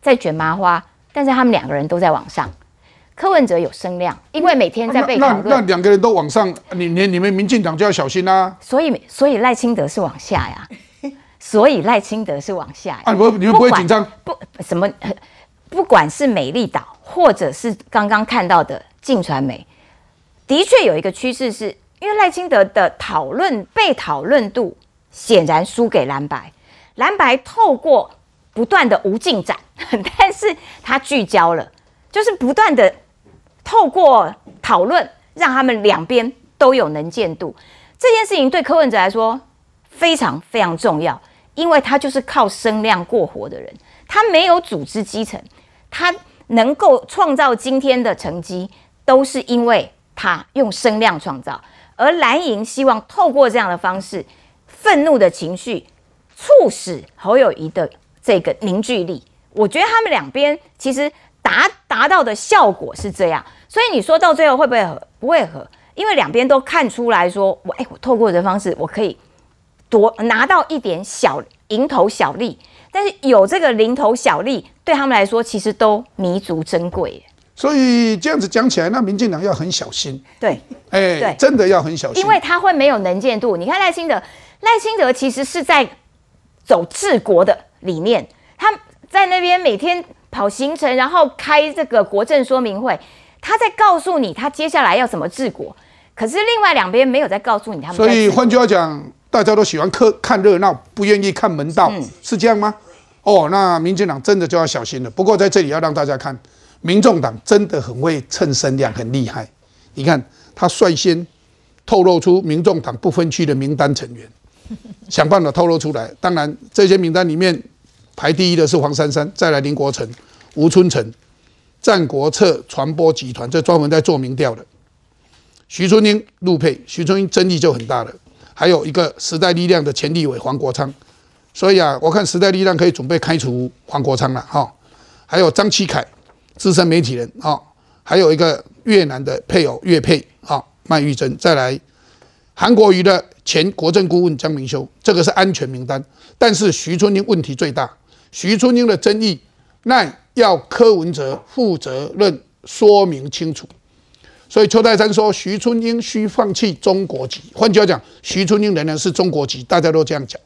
在卷麻花，但是他们两个人都在往上。柯文哲有声量，因为每天在被讨论。那那两个人都往上，你你你们民进党就要小心啦。所以所以赖清德是往下呀，所以赖清德是往下。啊，不，你们不会紧张？不，什么？不管是美丽岛，或者是刚刚看到的晋传媒，的确有一个趋势，是因为赖清德的讨论被讨论度显然输给蓝白，蓝白透过不断的无进展，但是他聚焦了，就是不断的透过讨论，让他们两边都有能见度。这件事情对柯文哲来说非常非常重要，因为他就是靠声量过活的人，他没有组织基层。他能够创造今天的成绩，都是因为他用声量创造。而蓝营希望透过这样的方式，愤怒的情绪促使侯友谊的这个凝聚力。我觉得他们两边其实达达到的效果是这样。所以你说到最后会不会和？不会和，因为两边都看出来说，我哎，我透过这方式，我可以夺拿到一点小蝇头小利。但是有这个零头小利，对他们来说其实都弥足珍贵。所以这样子讲起来，那民进党要很小心。对，哎，对，真的要很小心，因为他会没有能见度。你看赖清德，赖清德其实是在走治国的理念，他在那边每天跑行程，然后开这个国政说明会，他在告诉你他接下来要怎么治国。可是另外两边没有在告诉你他们。所以换句话讲。大家都喜欢看看热闹，不愿意看门道，是这样吗？哦，那民进党真的就要小心了。不过在这里要让大家看，民众党真的很会蹭声量，很厉害。你看他率先透露出民众党不分区的名单成员，想办法透露出来。当然，这些名单里面排第一的是黄珊珊，再来林国成、吴春成、战国策传播集团，这专门在做民调的。徐春英、陆配，徐春英争议就很大了。还有一个时代力量的前立委黄国昌，所以啊，我看时代力量可以准备开除黄国昌了哈。还有张启凯，资深媒体人啊，还有一个越南的配偶岳佩啊，麦玉珍，再来韩国瑜的前国政顾问江明修，这个是安全名单。但是徐春英问题最大，徐春英的争议，那要柯文哲负责任说明清楚。所以邱泰山说，徐春英需放弃中国籍。换句话讲，徐春英仍然是中国籍，大家都这样讲。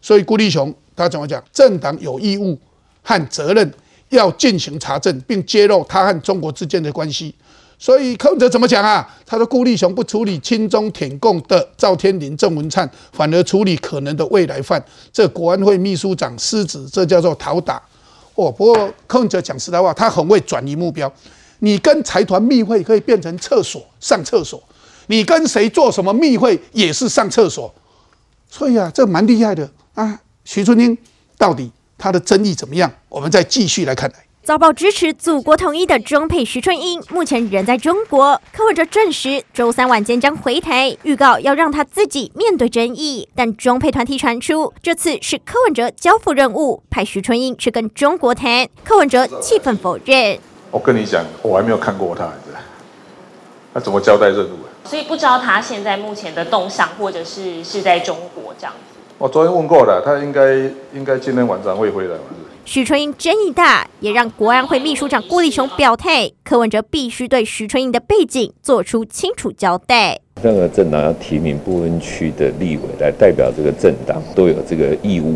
所以顾立雄他怎么讲？政党有义务和责任要进行查证，并揭露他和中国之间的关系。所以柯文哲怎么讲啊？他说顾立雄不处理亲中舔共的赵天麟、郑文灿，反而处理可能的未来犯，这国安会秘书长失职，这叫做讨打。哦，不过柯文哲讲实在话，他很会转移目标。你跟财团密会可以变成厕所上厕所，你跟谁做什么密会也是上厕所，所以啊，这蛮厉害的啊。徐春英到底他的争议怎么样？我们再继续来看来。遭报支持祖国统一的中配徐春英，目前人在中国。柯文哲证实，周三晚间将回台，预告要让他自己面对争议。但中配团体传出，这次是柯文哲交付任务，派徐春英去跟中国谈。柯文哲气愤否认。我跟你讲，我还没有看过他，他怎么交代任务？所以不知道他现在目前的动向，或者是是在中国这样子。我昨天问过了，他应该应该今天晚上会回来嘛？许春英争议大，也让国安会秘书长郭立雄表态，柯文哲必须对许春英的背景做出清楚交代。任何政党要提名不分区的立委来代表这个政党，都有这个义务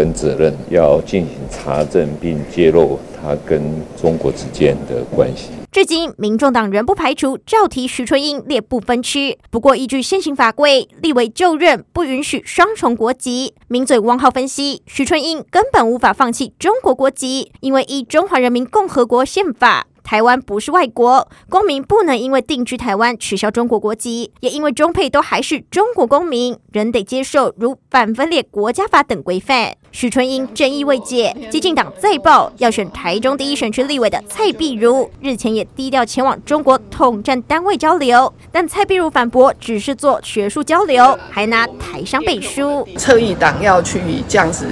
跟责任，要进行查证并揭露他跟中国之间的关系。至今，民众党仍不排除召提徐春英列不分区。不过，依据现行法规，立委就任不允许双重国籍。名嘴汪浩分析，徐春英根本无法放弃中国国籍，因为依中华人民共和国宪法。台湾不是外国公民，不能因为定居台湾取消中国国籍，也因为中配都还是中国公民，仍得接受如反分裂国家法等规范。许春英争议未解，激进党再报要选台中第一选区立委的蔡碧如，日前也低调前往中国统战单位交流，但蔡碧如反驳只是做学术交流，还拿台商背书。侧翼党要去这样子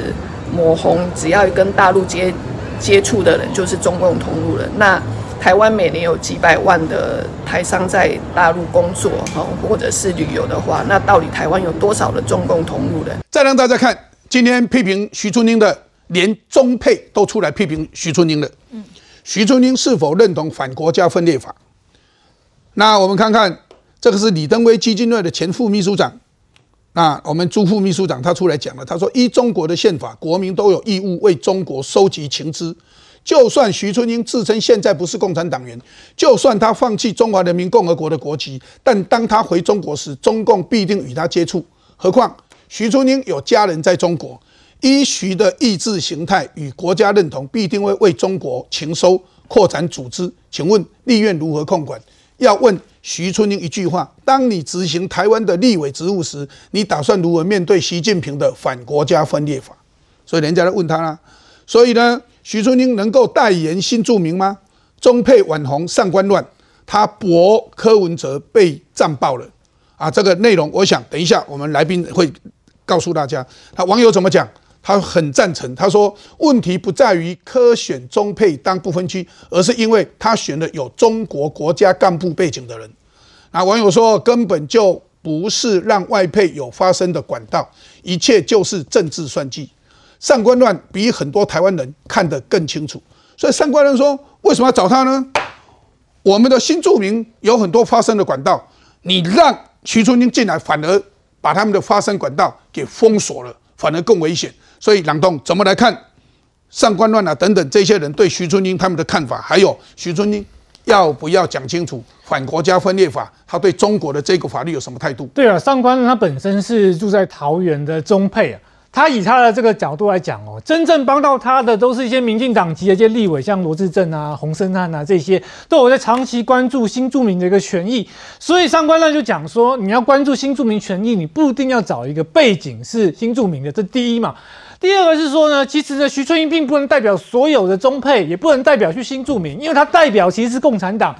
抹红，只要跟大陆接接触的人就是中共同路人，那。台湾每年有几百万的台商在大陆工作，哈，或者是旅游的话，那到底台湾有多少的中共同路人？再让大家看，今天批评徐春英的，连中配都出来批评徐春英了。嗯，徐春英是否认同反国家分裂法？那我们看看，这个是李登辉基金会的前副秘书长，那我们朱副秘书长他出来讲了，他说：依中国的宪法，国民都有义务为中国收集情资。就算徐春英自称现在不是共产党员，就算他放弃中华人民共和国的国籍，但当他回中国时，中共必定与他接触。何况徐春英有家人在中国，依徐的意志形态与国家认同，必定会为中国情收、扩展组织。请问立院如何控管？要问徐春英一句话：当你执行台湾的立委职务时，你打算如何面对习近平的反国家分裂法？所以人家在问他啦。所以呢？徐春英能够代言新著名吗？中配网红上官乱，他驳柯文哲被战爆了啊！这个内容，我想等一下我们来宾会告诉大家。他网友怎么讲？他很赞成。他说，问题不在于柯选中配当不分区，而是因为他选了有中国国家干部背景的人。那网友说，根本就不是让外配有发声的管道，一切就是政治算计。上官乱比很多台湾人看得更清楚，所以上官乱说：“为什么要找他呢？我们的新住民有很多发声的管道，你让徐春英进来，反而把他们的发声管道给封锁了，反而更危险。所以，朗东怎么来看上官乱啊等等这些人对徐春英他们的看法？还有徐春英要不要讲清楚反国家分裂法？他对中国的这个法律有什么态度？”对啊，上官乱他本身是住在桃园的中配啊。他以他的这个角度来讲哦，真正帮到他的都是一些民进党籍的一些立委，像罗志正啊、洪森汉啊这些，都有在长期关注新住民的一个权益。所以上官乱就讲说，你要关注新住民权益，你不一定要找一个背景是新住民的，这第一嘛。第二个是说呢，其实呢，徐春英并不能代表所有的中配，也不能代表去新住民，因为他代表其实是共产党。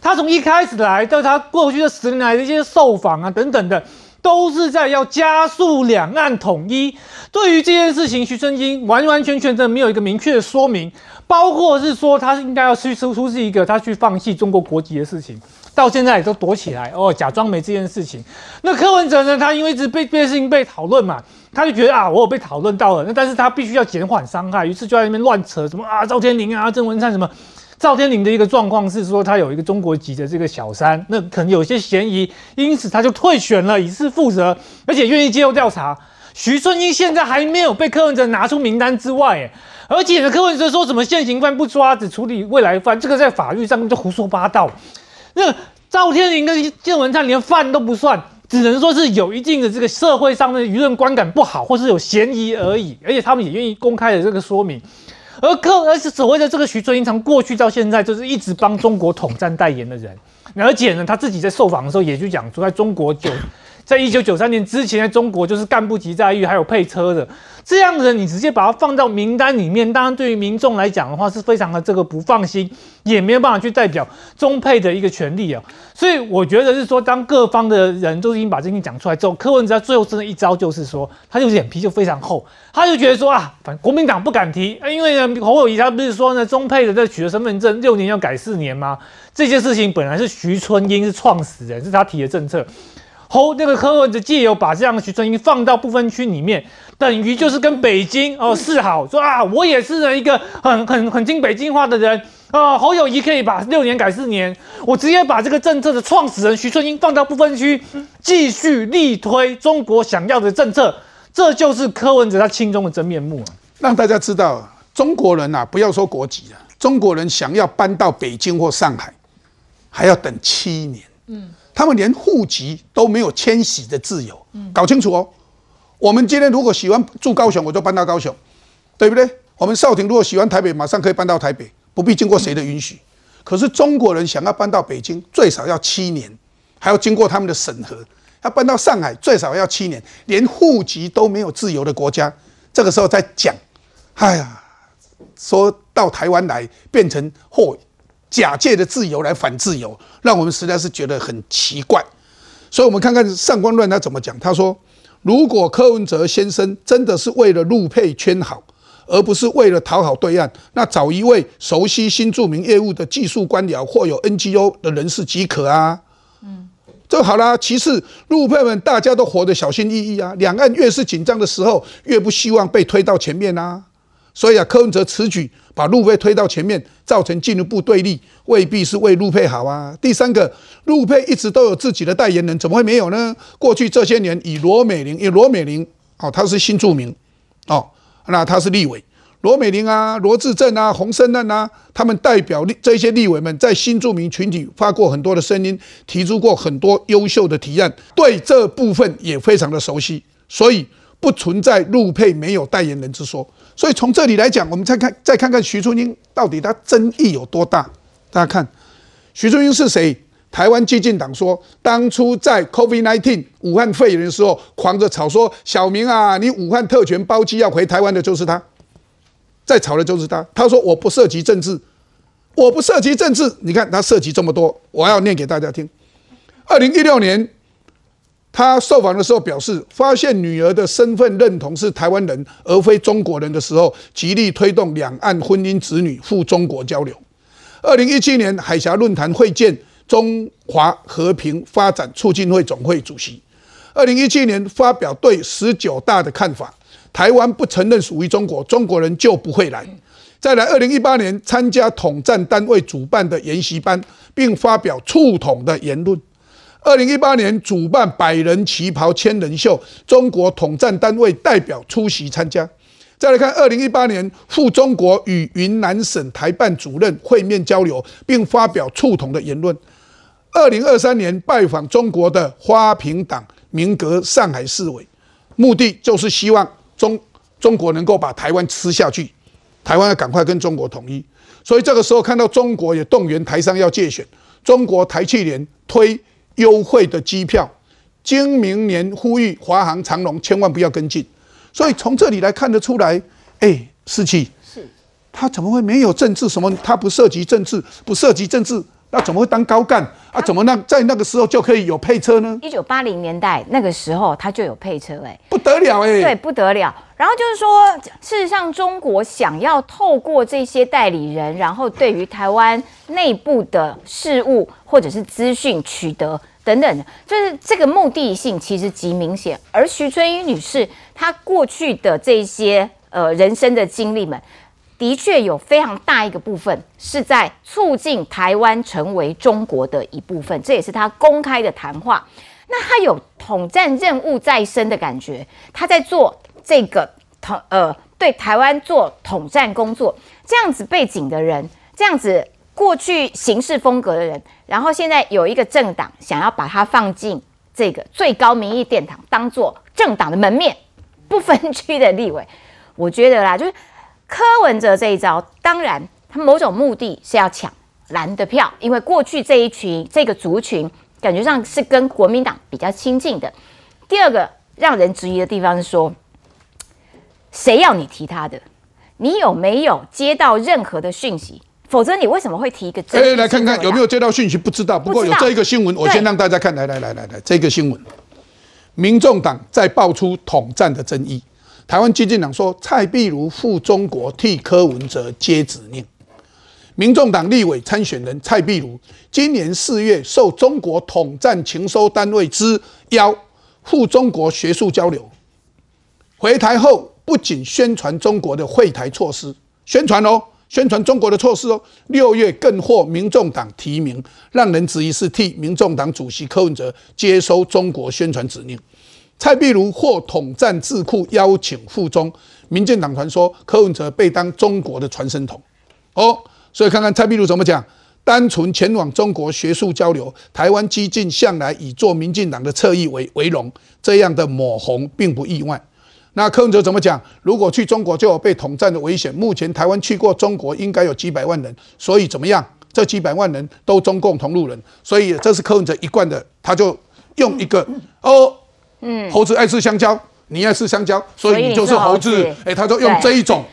他从一开始来到他过去的十年来的一些受访啊等等的。都是在要加速两岸统一。对于这件事情，徐春英完完全全的没有一个明确的说明，包括是说他应该要去说出是一个他去放弃中国国籍的事情，到现在也都躲起来哦，假装没这件事情。那柯文哲呢？他因为一直被这件事情被讨论嘛，他就觉得啊，我有被讨论到了，那但是他必须要减缓伤害，于是就在那边乱扯什么啊，赵天麟啊，郑文灿什么。赵天麟的一个状况是说，他有一个中国籍的这个小三，那可能有些嫌疑，因此他就退选了，以示负责，而且愿意接受调查。徐春英现在还没有被柯文哲拿出名单之外，而且呢，柯文哲说什么现行犯不抓，只处理未来犯，这个在法律上就胡说八道。那赵天麟跟建文灿连饭都不算，只能说是有一定的这个社会上的舆论观感不好，或是有嫌疑而已。而且他们也愿意公开的这个说明。而柯，而是所谓的这个徐春英，从过去到现在就是一直帮中国统战代言的人，而且呢，他自己在受访的时候也就讲说，在中国就，在一九九三年之前，在中国就是干部级待遇，还有配车的。这样的人，你直接把他放到名单里面，当然对于民众来讲的话，是非常的这个不放心，也没有办法去代表中配的一个权利啊。所以我觉得是说，当各方的人都已经把这件讲出来之后，柯文哲最后真的一招就是说，他就脸皮就非常厚，他就觉得说啊，反正国民党不敢提，因为呢，侯友谊他不是说呢，中配的这取得身份证六年要改四年吗？这件事情本来是徐春英是创始人，是他提的政策。侯那个柯文哲借由把这样的徐春英放到不分区里面，等于就是跟北京哦示好，说啊，我也是一个很很很听北京话的人啊。侯友谊可以把六年改四年，我直接把这个政策的创始人徐春英放到不分区，继续力推中国想要的政策，这就是柯文哲他心中的真面目啊！让大家知道，中国人呐，不要说国籍了，中国人想要搬到北京或上海，还要等七年。嗯。他们连户籍都没有迁徙的自由，搞清楚哦。我们今天如果喜欢住高雄，我就搬到高雄，对不对？我们少廷如果喜欢台北，马上可以搬到台北，不必经过谁的允许。可是中国人想要搬到北京，最少要七年，还要经过他们的审核；要搬到上海，最少要七年。连户籍都没有自由的国家，这个时候再讲，哎呀，说到台湾来变成或。假借的自由来反自由，让我们实在是觉得很奇怪。所以，我们看看上官乱他怎么讲。他说：“如果柯文哲先生真的是为了陆配圈好，而不是为了讨好对岸，那找一位熟悉新著名业务的技术官僚或有 NGO 的人士即可啊。”嗯，这好啦。其次，陆配们大家都活得小心翼翼啊。两岸越是紧张的时候，越不希望被推到前面啊。所以啊，柯文哲此举把陆配推到前面，造成进一步对立，未必是为陆配好啊。第三个，陆配一直都有自己的代言人，怎么会没有呢？过去这些年，以罗美玲，以罗美玲，哦，她是新著名，哦，那她是立委，罗美玲啊，罗志正啊，洪胜任啊，他们代表这些立委们在新著名群体发过很多的声音，提出过很多优秀的提案，对这部分也非常的熟悉，所以不存在陆配没有代言人之说。所以从这里来讲，我们再看再看看徐春英到底他争议有多大？大家看，徐春英是谁？台湾激进党说，当初在 COVID-19 武汉肺炎的时候，狂着吵说小明啊，你武汉特权包机要回台湾的就是他，在吵的就是他。他说我不涉及政治，我不涉及政治。你看他涉及这么多，我要念给大家听。二零一六年。他受访的时候表示，发现女儿的身份认同是台湾人而非中国人的时候，极力推动两岸婚姻子女赴中国交流。二零一七年海峡论坛会见中华和平发展促进会总会主席。二零一七年发表对十九大的看法，台湾不承认属于中国，中国人就不会来。再来，二零一八年参加统战单位主办的研习班，并发表促统的言论。二零一八年主办百人旗袍千人秀，中国统战单位代表出席参加。再来看二零一八年赴中国与云南省台办主任会面交流，并发表促统的言论。二零二三年拜访中国的花瓶党民革上海市委，目的就是希望中中国能够把台湾吃下去，台湾要赶快跟中国统一。所以这个时候看到中国也动员台商要借选，中国台汽联推。优惠的机票，今明年呼吁华航、长龙千万不要跟进。所以从这里来看得出来，哎，四七是，他怎么会没有政治？什么？他不涉及政治，不涉及政治，那怎么会当高干？啊，怎么那在那个时候就可以有配车呢？一九八零年代那个时候他就有配车，哎，不得了，哎，对，不得了。然后就是说，事实上中国想要透过这些代理人，然后对于台湾内部的事务或者是资讯取得等等，就是这个目的性其实极明显。而徐春英女士她过去的这些呃人生的经历们，的确有非常大一个部分是在促进台湾成为中国的一部分，这也是他公开的谈话。那他有统战任务在身的感觉，他在做。这个统呃对台湾做统战工作这样子背景的人，这样子过去行事风格的人，然后现在有一个政党想要把他放进这个最高民意殿堂，当做政党的门面，不分区的立委，我觉得啦，就是柯文哲这一招，当然他某种目的是要抢蓝的票，因为过去这一群这个族群感觉上是跟国民党比较亲近的。第二个让人质疑的地方是说，谁要你提他的？你有没有接到任何的讯息？否则你为什么会提一个？哎，来看看有没有接到讯息？不知道。不过有这一个新闻，我先让大家看。来来来来来，这个新闻，民众党在爆出统战的争议。台湾基进党说，蔡壁如赴中国替柯文哲接指令。民众党立委参选人蔡壁如，今年四月受中国统战情收单位之邀赴中国学术交流，回台后不仅宣传中国的会台措施，宣传哦。宣传中国的措施哦，六月更获民众党提名，让人质疑是替民众党主席柯文哲接收中国宣传指令。蔡壁如获统战智库邀请赴中，民进党团说柯文哲被当中国的传声筒哦，所以看看蔡壁如怎么讲。单纯前往中国学术交流，台湾激进向来以做民进党的侧翼为为荣，这样的抹红并不意外。那柯文哲怎么讲？如果去中国就有被统战的危险。目前台湾去过中国应该有几百万人，所以怎么样？这几百万人都中共同路人，所以这是柯文哲一贯的，他就用一个哦，嗯，猴子爱吃香蕉，你爱吃香蕉，所以你就是猴子。哎，他就用这一种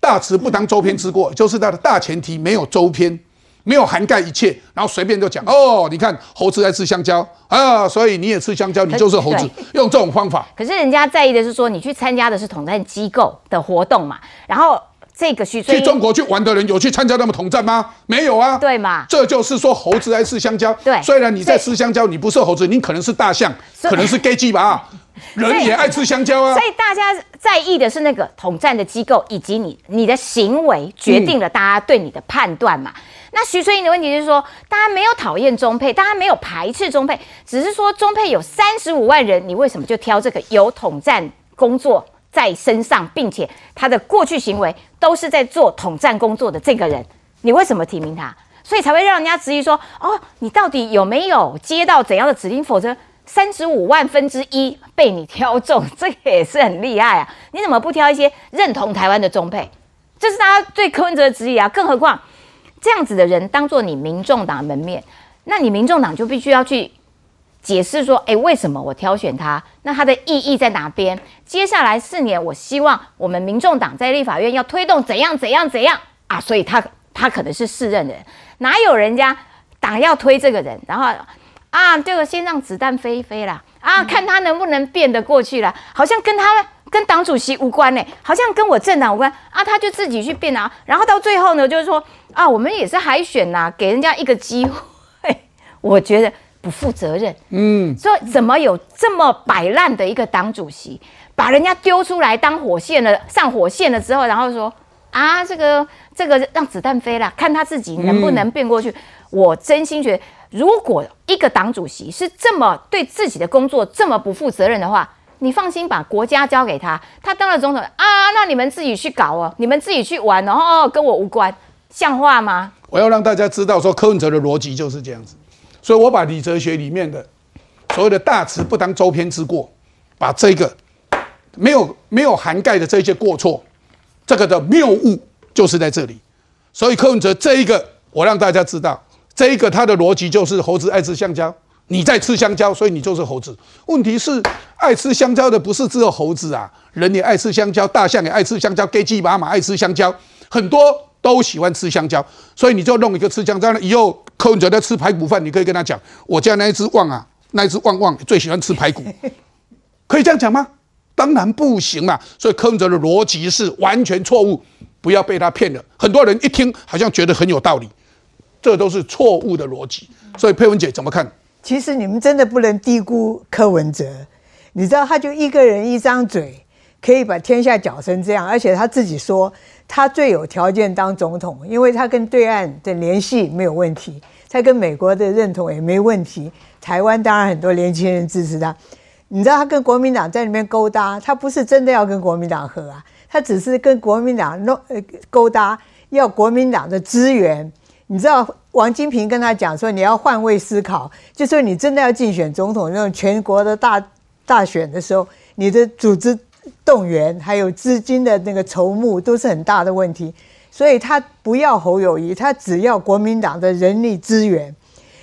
大词不当周篇之过，就是他的大前提没有周篇。没有涵盖一切，然后随便就讲哦，你看猴子爱吃香蕉啊，所以你也吃香蕉，你就是猴子，用这种方法。可是人家在意的是说，你去参加的是统战机构的活动嘛，然后这个徐去中国去玩的人有去参加那么统战吗？没有啊，对嘛？这就是说猴子爱吃香蕉。对，虽然你在吃香蕉，你不是猴子，你可能是大象，可能是 gay 鸡吧。人也爱吃香蕉啊，所以大家在意的是那个统战的机构，以及你你的行为决定了大家对你的判断嘛。那徐春英的问题就是说，大家没有讨厌中配，大家没有排斥中配，只是说中配有三十五万人，你为什么就挑这个有统战工作在身上，并且他的过去行为都是在做统战工作的这个人，你为什么提名他？所以才会让人家质疑说，哦，你到底有没有接到怎样的指令？否则。三十五万分之一被你挑中，这个也是很厉害啊！你怎么不挑一些认同台湾的中配？这是大家对柯文哲的质疑啊！更何况这样子的人当做你民众党门面，那你民众党就必须要去解释说：哎，为什么我挑选他？那他的意义在哪边？接下来四年，我希望我们民众党在立法院要推动怎样怎样怎样啊！所以他他可能是四任人，哪有人家党要推这个人，然后？啊，这个先让子弹飞一飞啦！啊，看他能不能变得过去了，好像跟他跟党主席无关呢，好像跟我政党无关啊，他就自己去变啊。然后到最后呢，就是说啊，我们也是海选呐，给人家一个机会，我觉得不负责任。嗯，说怎么有这么摆烂的一个党主席，把人家丢出来当火线了，上火线了之后，然后说啊，这个这个让子弹飞了，看他自己能不能变过去。我真心觉得。如果一个党主席是这么对自己的工作这么不负责任的话，你放心把国家交给他，他当了总统啊，那你们自己去搞哦，你们自己去玩哦，跟我无关，像话吗？我要让大家知道，说柯文哲的逻辑就是这样子，所以我把李哲学里面的所谓的大词不当周篇之过，把这个没有没有涵盖的这些过错，这个的谬误就是在这里，所以柯文哲这一个，我让大家知道。这一个他的逻辑就是猴子爱吃香蕉，你在吃香蕉，所以你就是猴子。问题是爱吃香蕉的不是只有猴子啊，人也爱吃香蕉，大象也爱吃香蕉，给鸡马马爱吃香蕉，很多都喜欢吃香蕉，所以你就弄一个吃香蕉的。以后柯文哲在吃排骨饭，你可以跟他讲，我家那一只旺啊，那一只旺旺最喜欢吃排骨，可以这样讲吗？当然不行嘛。所以柯文哲的逻辑是完全错误，不要被他骗了。很多人一听好像觉得很有道理。这都是错误的逻辑，所以佩文姐怎么看？其实你们真的不能低估柯文哲，你知道他就一个人一张嘴，可以把天下搅成这样，而且他自己说他最有条件当总统，因为他跟对岸的联系没有问题，他跟美国的认同也没问题，台湾当然很多年轻人支持他。你知道他跟国民党在里面勾搭，他不是真的要跟国民党合啊，他只是跟国民党弄勾搭，要国民党的资源。你知道王金平跟他讲说，你要换位思考，就说你真的要竞选总统那种全国的大大选的时候，你的组织动员还有资金的那个筹募都是很大的问题，所以他不要侯友谊，他只要国民党的人力资源。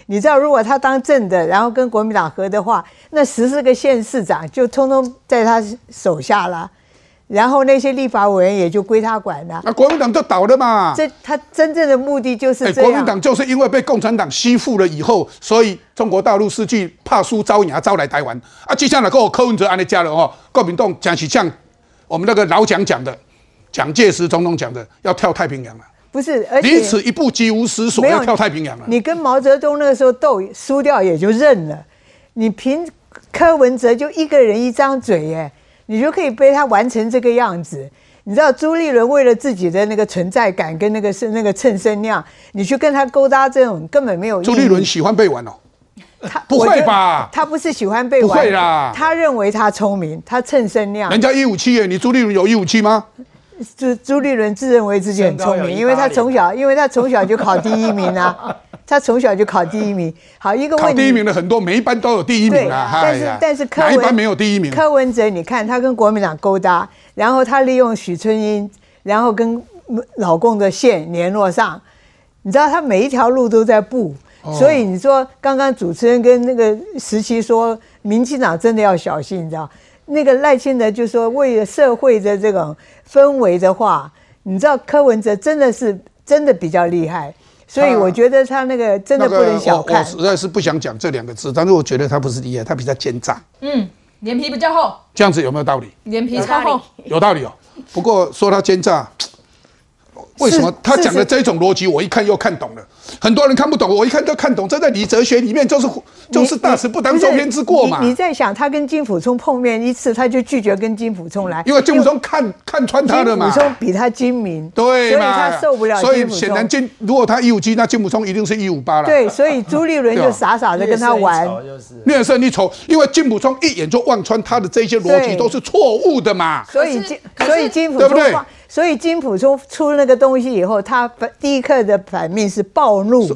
你知道，如果他当政的，然后跟国民党合的话，那十四个县市长就通通在他手下了，然后那些立法委员也就归他管了。那国民党就倒了嘛？这他真正的目的就是这样。国民党就是因为被共产党吸附了以后，所以中国大陆失去怕输招牙招来台湾啊。接下来跟我柯文哲安的家人哦，郭民党讲起像我们那个老蒋讲的，蒋介石总统讲的，要跳太平洋了。不是，而且离此一步，即无死所，要跳太平洋了。你跟毛泽东那个时候斗输掉也就认了，你凭柯文哲就一个人一张嘴耶，你就可以被他玩成这个样子。你知道朱立伦为了自己的那个存在感跟那个是那个蹭声量，你去跟他勾搭这种根本没有。朱立伦喜欢被玩哦，他不会吧？他不是喜欢被玩，不会啦。他认为他聪明，他蹭声量。人家一五七耶，你朱立伦有一五七吗？朱朱立伦自认为自己很聪明，因为他从小，因为他从小就考第一名啊，他从小就考第一名。好，一个问题，考第一名的很多，每一班都有第一名啊。但是但是柯文，哪一班没有第一名？柯文哲，你看他跟国民党勾搭，然后他利用许春英，然后跟老公的线联络上，你知道他每一条路都在布，所以你说刚刚主持人跟那个时期说，民进党真的要小心，你知道。那个赖清德就说，为了社会的这种氛围的话，你知道柯文哲真的是真的比较厉害，所以我觉得他那个真的不能小看。我实在是不想讲这两个字，但是我觉得他不是厉害，他比较奸诈。嗯，脸皮比较厚。这样子有没有道理？脸皮超厚，有道理哦。不过说他奸诈。为什么他讲的这种逻辑，我一看又看懂了？很多人看不懂，我一看就看懂。这在李哲学里面就是就是大事不当周边之过嘛。你在想，他跟金辅聪碰面一次，他就拒绝跟金辅聪来，因为金辅聪看看穿他的嘛。金辅聪比他精明，对，所以他受不了。所以显然金，如果他一五七，那金辅聪一定是一五八了。对，所以朱立伦就傻傻的跟他玩，略胜一筹。因为金辅聪一眼就望穿他的这些逻辑都是错误的嘛。所以金，所以金辅聪，所以金辅聪出那个东西以后，他第一刻的反面是暴怒。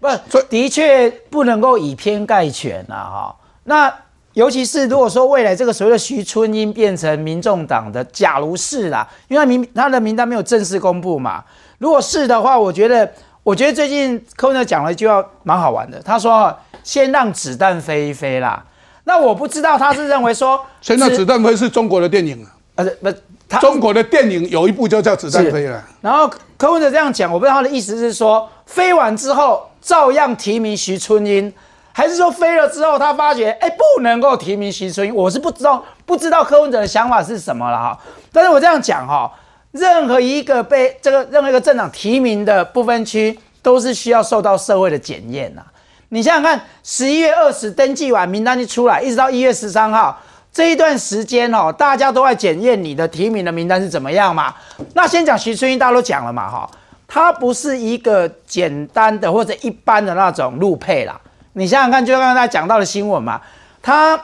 不，的确不能够以偏概全呐，哈。那尤其是如果说未来这个所谓的徐春英变成民众党的，假如是啦，因为名他的名单没有正式公布嘛。如果是的话，我觉得，我觉得最近柯文哲讲了一句话蛮好玩的，他说：“先让子弹飞一飞啦。”那我不知道他是认为说，先让子弹飞是中国的电影啊，呃不，中国的电影有一部就叫《子弹飞》了。然后柯文哲这样讲，我不知道他的意思是说，飞完之后。照样提名徐春英，还是说飞了之后他发觉，哎，不能够提名徐春英？我是不知道，不知道柯文哲的想法是什么了哈。但是我这样讲哈，任何一个被这个任何一个政党提名的部分区，都是需要受到社会的检验呐。你想想看，十一月二十登记完名单就出来，一直到一月十三号这一段时间哦，大家都在检验你的提名的名单是怎么样嘛。那先讲徐春英，大家都讲了嘛哈。他不是一个简单的或者一般的那种路配啦。你想想看，就刚刚大家讲到的新闻嘛，他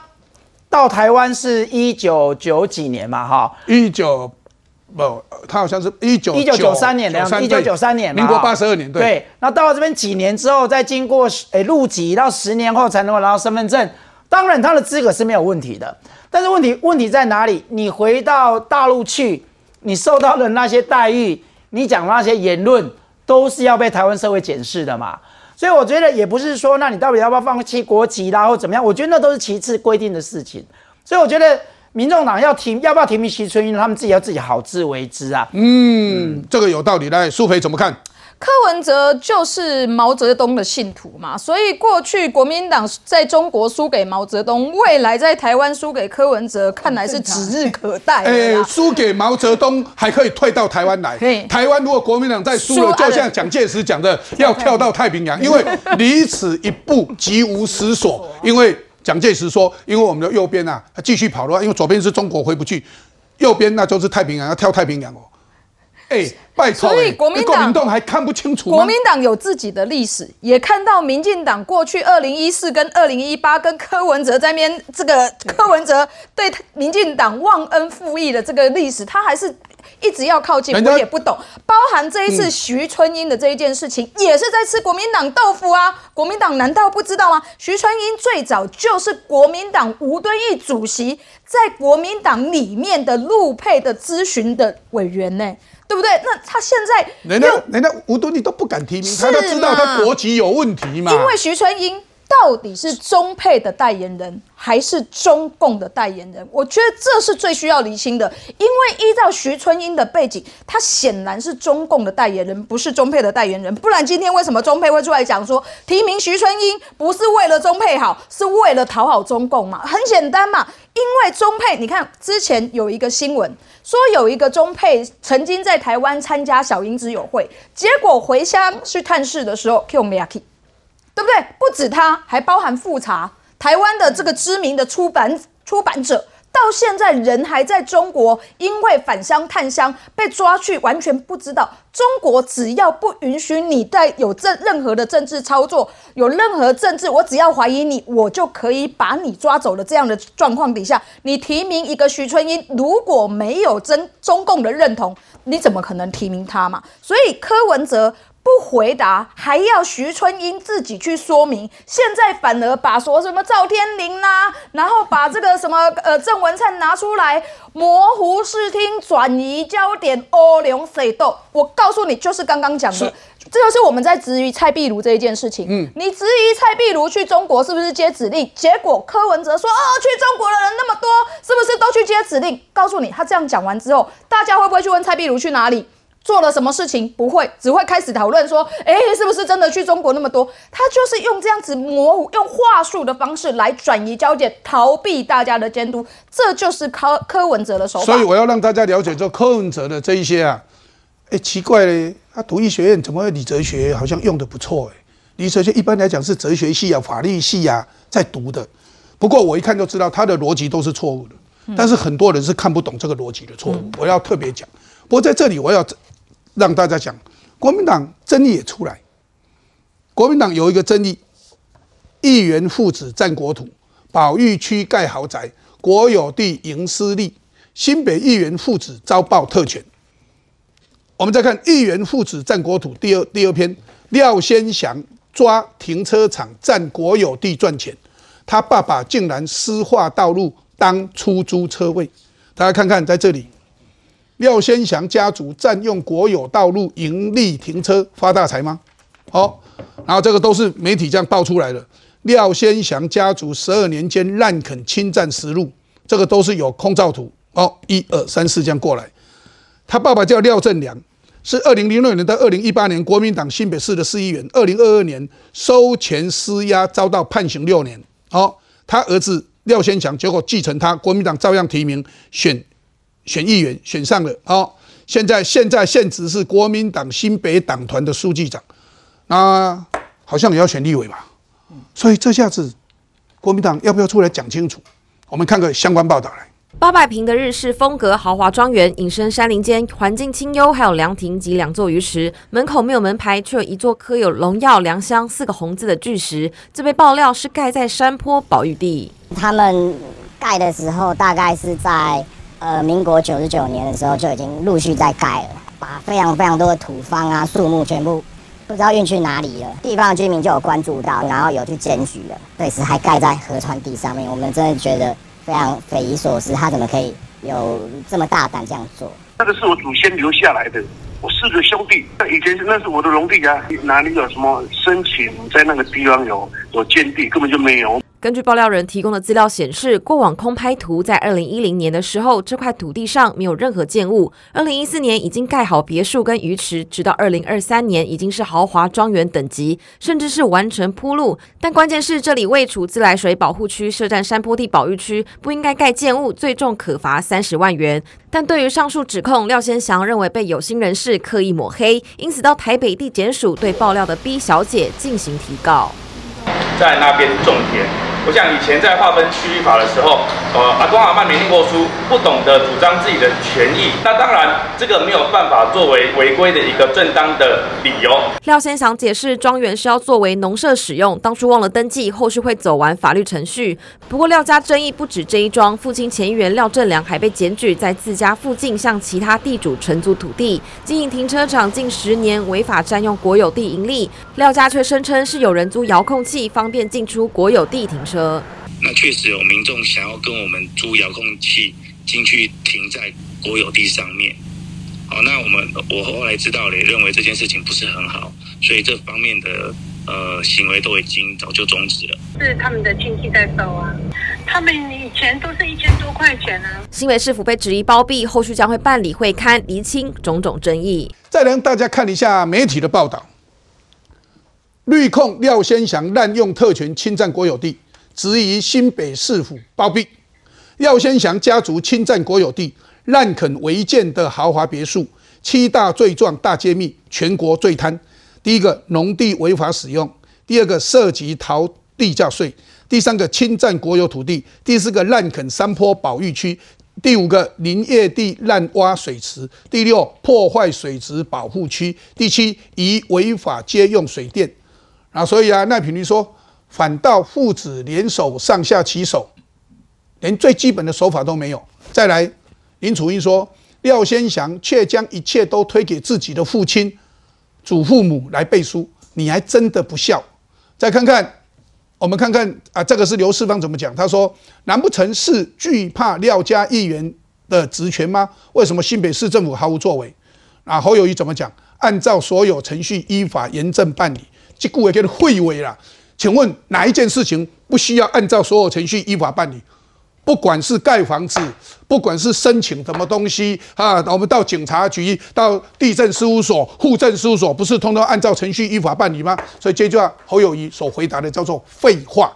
到台湾是一九九几年嘛，哈，一九不，他好像是一九一九九三年的样子，一九九三年，民国八十二年，对。那到了这边几年之后，再经过诶入籍到十年后才能够拿到身份证，当然他的资格是没有问题的。但是问题问题在哪里？你回到大陆去，你受到的那些待遇。你讲那些言论都是要被台湾社会检视的嘛？所以我觉得也不是说，那你到底要不要放弃国籍啦，或怎么样？我觉得那都是其次规定的事情。所以我觉得民众党要提要不要提名徐春英，他们自己要自己好自为之啊。嗯，这个有道理。来，苏培怎么看？柯文哲就是毛泽东的信徒嘛，所以过去国民党在中国输给毛泽东，未来在台湾输给柯文哲，看来是指日可待。哎，输给毛泽东还可以退到台湾来。台湾如果国民党再输了，就像蒋介石讲的，要跳到太平洋，因为离此一步，即无死所。因为蒋介石说，因为我们的右边啊，继续跑的话，因为左边是中国回不去，右边那就是太平洋，要跳太平洋哦。哎，拜托！所以国民党还看不清楚国民党有自己的历史，也看到民进党过去二零一四跟二零一八跟柯文哲在面这个柯文哲对民进党忘恩负义的这个历史，他还是一直要靠近，我也不懂。包含这一次嗯徐春英的这一件事情，也是在吃国民党豆腐啊！国民党难道不知道吗？徐春英最早就是国民党吴敦义主席在国民党里面的陆配的咨询的委员呢，对不对？那他现在人家人家吴敦义都不敢提名，是他都知道他国籍有问题嘛。因为徐春英到底是中配的代言人还是中共的代言人？我觉得这是最需要厘清的。因为依照徐春英的背景，他显然是中共的代言人，不是中配的代言人。不然今天为什么中配会出来讲说提名徐春英不是为了中配好，是为了讨好中共嘛？很简单嘛，因为中配，你看之前有一个新闻说有一个中配曾经在台湾参加小英子友会，结果回乡去探视的时候 k i m i y a k i 对不对？不止他，还包含复查台湾的这个知名的出版出版者，到现在人还在中国，因为返乡探乡被抓去，完全不知道中国只要不允许你在有政任何的政治操作，有任何政治，我只要怀疑你，我就可以把你抓走的这样的状况底下，你提名一个徐春英，如果没有真中共的认同，你怎么可能提名他嘛？所以柯文哲。不回答，还要徐春英自己去说明。现在反而把说什么赵天麟啦、然后把这个什么呃郑文灿拿出来模糊视听、转移焦点、欧龙水斗。我告诉你，就是刚刚讲的，这就是我们在质疑蔡壁如这一件事情。嗯，你质疑蔡壁如去中国是不是接指令？结果柯文哲说，哦，去中国的人那么多，是不是都去接指令？告诉你，他这样讲完之后，大家会不会去问蔡壁如去哪里？做了什么事情？不会，只会开始讨论说，哎，是不是真的去中国那么多？他就是用这样子模糊、用话术的方式来转移焦点，逃避大家的监督，这就是柯柯文哲的手法。所以我要让大家了解，这柯文哲的这一些啊，哎，奇怪嘞，他读医学院怎么会理哲学好像用的不错哎？理哲学一般来讲是哲学系啊、法律系啊在读的，不过我一看就知道他的逻辑都是错误的，但是很多人是看不懂这个逻辑的错误，我要特别讲。不过在这里我要。让大家讲，国民党争议也出来。国民党有一个争议，议员父子占国土，保育区盖豪宅，国有地赢私利，新北议员父子遭报特权。我们再看议员父子占国土第二第二篇，廖先祥抓停车场占国有地赚钱，他爸爸竟然私化道路当出租车位。大家看看在这里。廖先祥家族占用国有道路盈利停车发大财吗？好，然后这个都是媒体这样爆出来的。廖先祥家族十二年间滥垦侵占实路，这个都是有空照图。哦，一二三四这样过来。他爸爸叫廖正良，是二零零六年到二零一八年国民党新北市的市议员。二零二二年收钱施压遭到判刑六年。好，他儿子廖先祥结果继承他，国民党照样提名选。选议员选上了，好，现在现在现职是国民党新北党团的书记长，那好像也要选立委吧，所以这下子国民党要不要出来讲清楚？我们看个相关报道来。八百平的日式风格豪华庄园，隐身山林间，环境清幽，还有凉亭及两座鱼池。门口没有门牌，却有一座刻有“荣耀良乡”四个红字的巨石。这被爆料是盖在山坡保育地。他们盖的时候大概是在。呃，民国九十九年的时候就已经陆续在盖了，把非常非常多的土方啊、树木全部不知道运去哪里了。地方的居民就有关注到，然后有去检举了。对，是还盖在河川地上面，我们真的觉得非常匪夷所思，他怎么可以有这么大胆这样做？那个是我祖先留下来的，我四个兄弟，那以前那是我的农地啊，哪里有什么申请在那个地方有有建地，根本就没有。根据爆料人提供的资料显示，过往空拍图在二零一零年的时候，这块土地上没有任何建物。二零一四年已经盖好别墅跟鱼池，直到二零二三年已经是豪华庄园等级，甚至是完成铺路。但关键是这里未处自来水保护区，设站山坡地保育区，不应该盖建物，最重可罚三十万元。但对于上述指控，廖先祥认为被有心人士刻意抹黑，因此到台北地检署对爆料的 B 小姐进行提告。在那边种田。不像以前在划分区域法的时候，呃，阿公阿妈没念过书，不懂得主张自己的权益。那当然，这个没有办法作为违规的一个正当的理由。廖先祥解释，庄园是要作为农舍使用，当初忘了登记，后续会走完法律程序。不过廖家争议不止这一桩，父亲前议员廖正良还被检举在自家附近向其他地主承租土地，经营停车场近十年，违法占用国有地盈利。廖家却声称是有人租遥控器，方便进出国有地停车。那确实有民众想要跟我们租遥控器进去停在国有地上面。好，那我们我后来知道了，也认为这件事情不是很好，所以这方面的呃行为都已经早就终止了。是他们的亲戚在收啊，他们以前都是一千多块钱啊。新北市府被质疑包庇，后续将会办理会刊，厘清种种争议。再让大家看一下媒体的报道，绿控廖先祥滥用特权侵占国有地，质疑新北市府包庇。廖先祥家族侵占国有地。滥垦违建的豪华别墅，七大罪状大揭秘，全国最贪。第一个，农地违法使用；第二个，涉及逃地价税；第三个，侵占国有土地；第四个，滥垦山坡保育区；第五个，林业地滥挖水池；第六，破坏水质保护区；第七，疑违法接用水电。啊，所以啊，赖品妤说，反倒父子联手上下其手，连最基本的手法都没有。再来。林楚英说：“廖先祥却将一切都推给自己的父亲、祖父母来背书，你还真的不孝。”再看看，我们看看啊，这个是刘世芳怎么讲？他说：“难不成是惧怕廖家议员的职权吗？为什么新北市政府毫无作为？”啊，侯友谊怎么讲？按照所有程序依法严正办理，这故也叫做会委了。请问哪一件事情不需要按照所有程序依法办理？不管是盖房子，不管是申请什么东西啊，我们到警察局、到地震事务所、户政事务所，不是通通按照程序依法办理吗？所以这句话侯友谊所回答的叫做废话。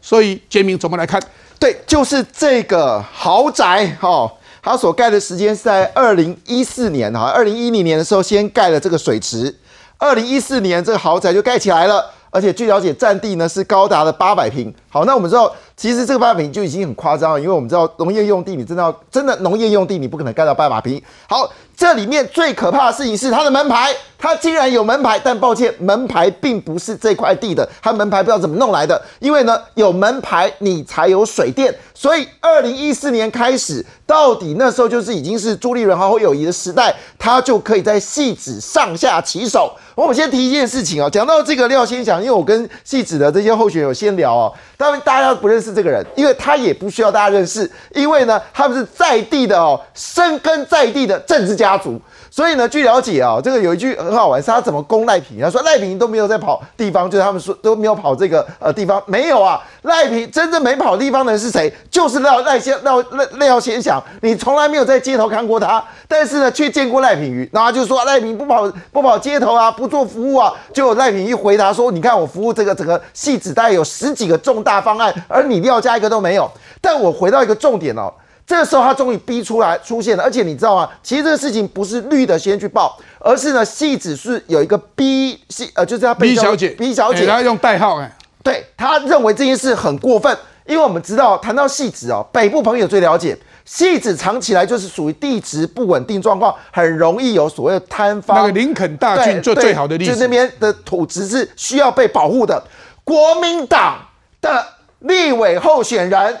所以杰明怎么来看？对，就是这个豪宅哈，它所盖的时间是在二零一四年哈，二零一零年的时候先盖了这个水池，二零一四年这个豪宅就盖起来了，而且据了解占地呢是高达了八百平。好，那我们知道。其实这个八百平就已经很夸张了，因为我们知道农业用地，你真的要真的农业用地，你不可能盖到八百平。好，这里面最可怕的事情是它的门牌，它竟然有门牌，但抱歉，门牌并不是这块地的，它门牌不知道怎么弄来的。因为呢，有门牌你才有水电，所以二零一四年开始，到底那时候就是已经是朱立伦和侯友谊的时代，他就可以在戏子上下其手。我们先提一件事情哦，讲到这个廖先祥，因为我跟戏子的这些候选人有先聊哦，他们大家不认识。这个人，因为他也不需要大家认识，因为呢，他们是在地的哦，生根在地的政治家族。所以呢，据了解啊，这个有一句很好玩，是他怎么攻赖平？他说赖平都没有在跑地方，就是他们说都没有跑这个呃地方，没有啊。赖平真正没跑地方的人是谁？就是廖赖先廖赖廖先想，你从来没有在街头看过他，但是呢，却见过赖平鱼，然后就说赖平不跑不跑街头啊，不做服务啊。就赖平一回答说，你看我服务这个整个戏子，大概有十几个重大方案，而你廖家一个都没有。但我回到一个重点哦。这个时候，他终于逼出来出现了，而且你知道吗？其实这个事情不是绿的先去报，而是呢，戏子是有一个 B 戏，呃，就是要 B 小姐，B 小姐，他用代号哎，对他认为这件事很过分，因为我们知道谈到戏子哦，北部朋友最了解，戏子藏起来就是属于地质不稳定状况，很容易有所谓的坍方。那个林肯大郡就最好的例子，就那边的土质是需要被保护的。国民党的立委候选人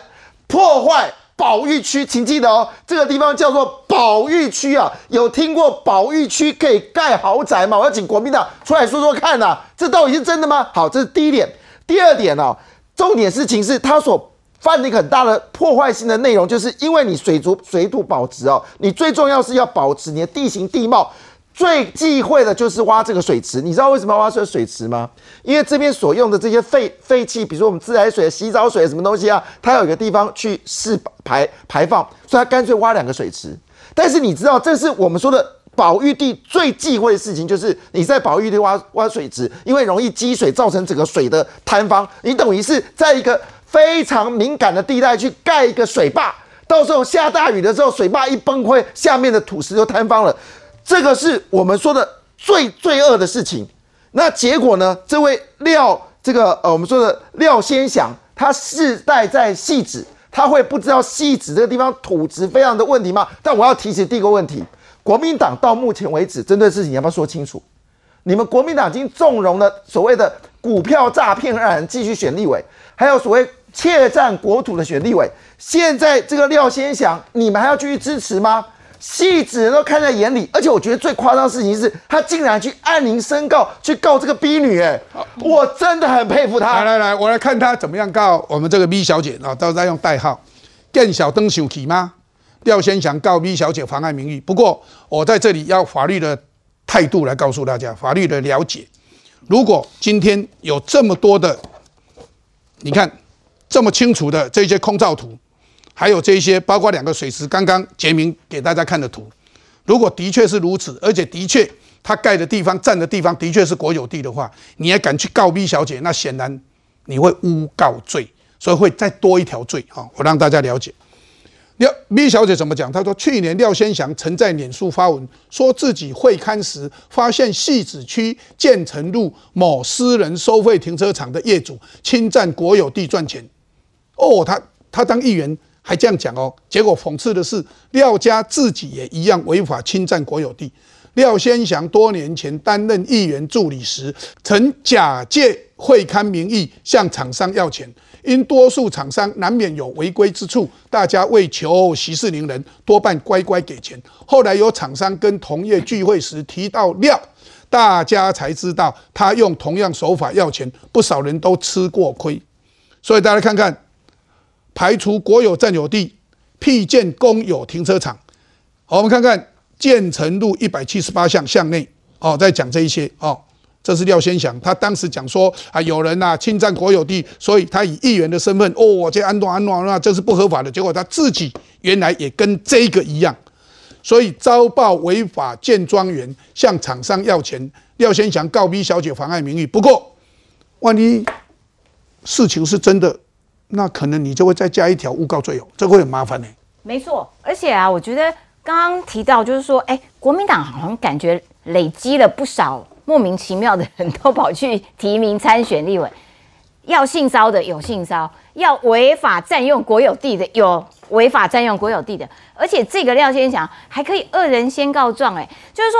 破坏。保育区，请记得哦，这个地方叫做保育区啊。有听过保育区可以盖豪宅吗？我要请国民党出来说说看呐，这到底是真的吗？好，这是第一点。第二点呢，重点事情是他所犯的一个很大的破坏性的内容，就是因为你水族水土保持哦，你最重要是要保持你的地形地貌。最忌讳的就是挖这个水池，你知道为什么要挖这个水池吗？因为这边所用的这些废废气，比如说我们自来水、洗澡水什么东西啊，它有一个地方去释排排放，所以它干脆挖两个水池。但是你知道，这是我们说的保育地最忌讳的事情，就是你在保育地挖挖水池，因为容易积水，造成整个水的坍方。你等于是在一个非常敏感的地带去盖一个水坝，到时候下大雨的时候，水坝一崩溃，下面的土石就坍方了。这个是我们说的最罪恶的事情。那结果呢？这位廖这个呃，我们说的廖先祥，他世代在戏子，他会不知道戏子这个地方土质非常的问题吗？但我要提起第一个问题，国民党到目前为止针对事情你要不要说清楚？你们国民党已经纵容了所谓的股票诈骗案继续选立委，还有所谓窃占国土的选立委，现在这个廖先祥，你们还要继续支持吗？戏子人都看在眼里，而且我觉得最夸张的事情是他竟然去按铃申告，去告这个 B 女，哎，我真的很佩服他。来来来，我来看他怎么样告我们这个 B 小姐啊，到时候用代号“更小灯手起吗？廖先祥告 B 小姐妨碍名誉。不过我在这里要法律的态度来告诉大家，法律的了解。如果今天有这么多的，你看这么清楚的这些空照图。还有这一些，包括两个水池，刚刚杰明给大家看的图，如果的确是如此，而且的确他盖的地方、占的地方的确是国有地的话，你还敢去告 B 小姐，那显然你会诬告罪，所以会再多一条罪啊！我让大家了解。廖 B 小姐怎么讲？她说，去年廖先祥曾在脸书发文，说自己会刊时发现戏子区建成路某私人收费停车场的业主侵占国有地赚钱。哦，他他当议员。还这样讲哦，结果讽刺的是，廖家自己也一样违法侵占国有地。廖先祥多年前担任议员助理时，曾假借会刊名义向厂商要钱，因多数厂商难免有违规之处，大家为求息事宁人，多半乖乖给钱。后来有厂商跟同业聚会时提到廖，大家才知道他用同样手法要钱，不少人都吃过亏。所以大家看看。排除国有占有地，辟建公有停车场。好，我们看看建成路一百七十八巷巷内哦，在讲这一些哦。这是廖先祥，他当时讲说啊，有人呐侵占国有地，所以他以议员的身份哦，这安诺安诺那这是不合法的。结果他自己原来也跟这个一样，所以遭报违法建庄园，向厂商要钱。廖先祥告逼小姐妨碍名誉。不过，万一事情是真的。那可能你就会再加一条诬告罪哦，这会很麻烦呢。没错，而且啊，我觉得刚刚提到就是说，哎，国民党好像感觉累积了不少莫名其妙的人都跑去提名参选立委，要性骚的有性骚，要违法占用国有地的有违法占用国有地的，而且这个廖先祥还可以恶人先告状，哎，就是说。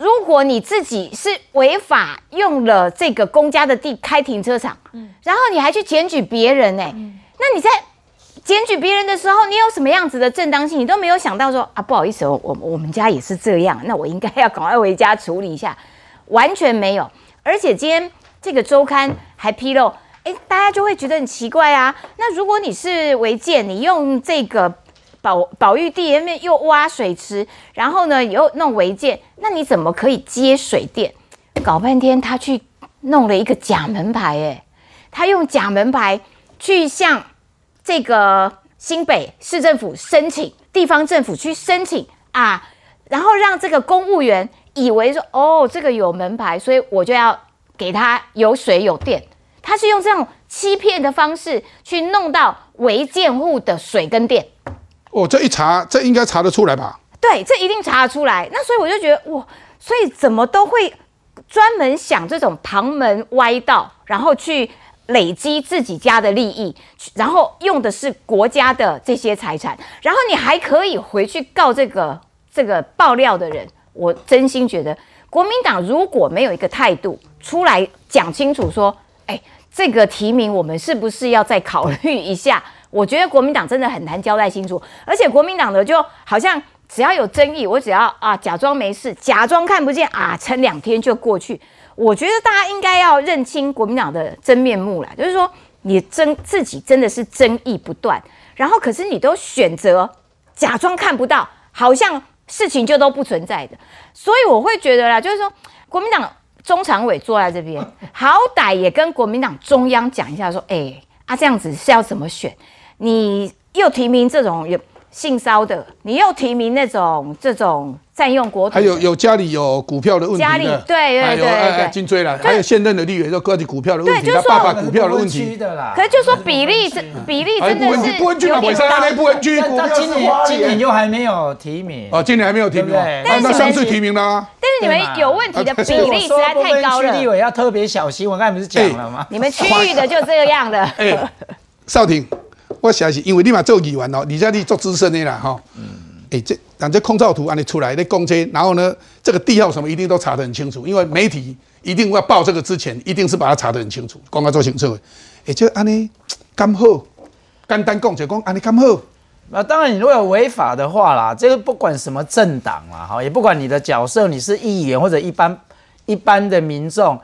如果你自己是违法用了这个公家的地开停车场，嗯，然后你还去检举别人呢，那你在检举别人的时候，你有什么样子的正当性？你都没有想到说啊，不好意思，我我我们家也是这样，那我应该要赶快回家处理一下，完全没有。而且今天这个周刊还披露，哎，大家就会觉得很奇怪啊。那如果你是违建，你用这个。保保育地里面又挖水池，然后呢又弄违建，那你怎么可以接水电？搞半天他去弄了一个假门牌，哎，他用假门牌去向这个新北市政府申请，地方政府去申请啊，然后让这个公务员以为说，哦，这个有门牌，所以我就要给他有水有电。他是用这种欺骗的方式去弄到违建户的水跟电。哦，这一查，这应该查得出来吧？对，这一定查得出来。那所以我就觉得，哇，所以怎么都会专门想这种旁门歪道，然后去累积自己家的利益，然后用的是国家的这些财产，然后你还可以回去告这个这个爆料的人。我真心觉得，国民党如果没有一个态度出来讲清楚，说，哎，这个提名我们是不是要再考虑一下？我觉得国民党真的很难交代清楚，而且国民党的就好像只要有争议，我只要啊假装没事，假装看不见啊，撑两天就过去。我觉得大家应该要认清国民党的真面目了，就是说你争自己真的是争议不断，然后可是你都选择假装看不到，好像事情就都不存在的。所以我会觉得啦，就是说国民党中常委坐在这边，好歹也跟国民党中央讲一下，说哎啊这样子是要怎么选？你又提名这种有性骚的，你又提名那种这种占用国土，还有有家里有股票的问题家里对对对对，金追了，还有现任的立委都个体股票的问题，他爸爸股票的问题。可是就说比例是比例真的是不分区嘛，那不分区？那今年今年又还没有提名。哦，今年还没有提名，那上次提名啦。但是你们有问题的比例实在太高了，立委要特别小心。我刚才不是讲了吗？你们区域的就这个样的。少廷，我实在是因为你嘛做议员哦，而且你做资深的啦哈。嗯。哎，这但这空照图按你出来你公车，然后呢，这个地号什么一定都查得很清楚，因为媒体一定要报这个之前，一定是把它查得很清楚，公开做清楚。哎，就安尼刚好，简单讲就讲安尼刚好。那当然，你如果有违法的话啦，这个不管什么政党啦，哈，也不管你的角色，你是议员或者一般一般的民众，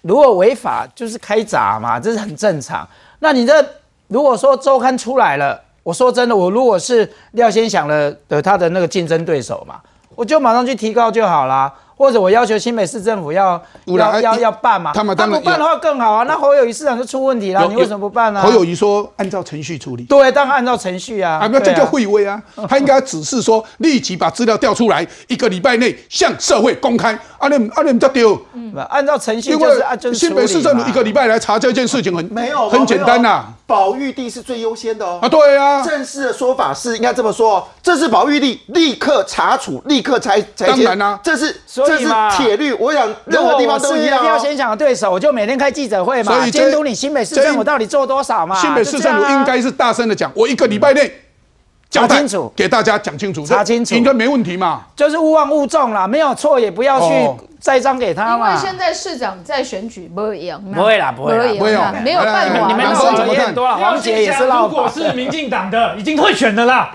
如果违法就是开闸嘛，这是很正常。那你这如果说周刊出来了。我说真的，我如果是廖先想了的他的那个竞争对手嘛，我就马上去提高就好啦。或者我要求新北市政府要要要要办嘛，他们当然不办的话更好啊。那侯友谊市长就出问题了，你为什么不办呢？侯友谊说按照程序处理，对，当然按照程序啊。啊，那这叫会威啊，他应该指示说立即把资料调出来，一个礼拜内向社会公开。阿 nem 阿 nem 在丢，按照程序就是按就是新北市政府一个礼拜来查这件事情很没有很简单呐。保育地是最优先的哦。啊，对啊。正式的说法是应该这么说，这是保育地，立刻查处，立刻拆拆当然啦，这是这是铁律。我想任何地方都一样。廖先想的对手，我就每天开记者会嘛，监督你新北市政府到底做多少嘛。新北市政府应该是大声的讲，我一个礼拜内讲清楚，给大家讲清楚，查清楚，应该没问题嘛。就是勿忘勿重啦，没有错也不要去栽赃给他嘛。因为现在市长在选举不会赢，不会啦，不会啦，不会没有办法。你们说怎么看？黄杰也是如果是民进党的，已经退选的啦，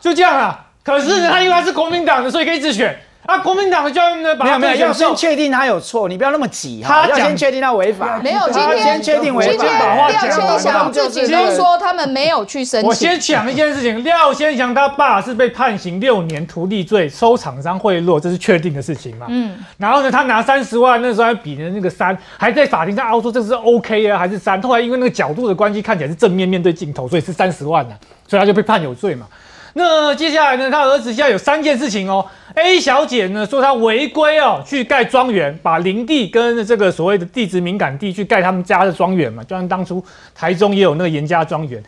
就这样啦。可是他因为他是国民党的，所以可以自选。啊，国民党的教育呢？没有没有，要先确定他有错，你不要那么急哈。要先确定他违法。没有，今天先确定违法。廖先祥自己都说他们没有去申请。我先讲一件事情，廖先祥他爸是被判刑六年图利罪，收厂商贿赂，这是确定的事情嘛？嗯。然后呢，他拿三十万，那时候还比的那个三，还在法庭上凹说这是 OK 啊，还是三？后来因为那个角度的关系，看起来是正面面对镜头，所以是三十万呢，所以他就被判有罪嘛。那接下来呢？他儿子现在有三件事情哦。A 小姐呢说她违规哦，去盖庄园，把林地跟这个所谓的地质敏感地去盖他们家的庄园嘛，就像当初台中也有那个严家庄园。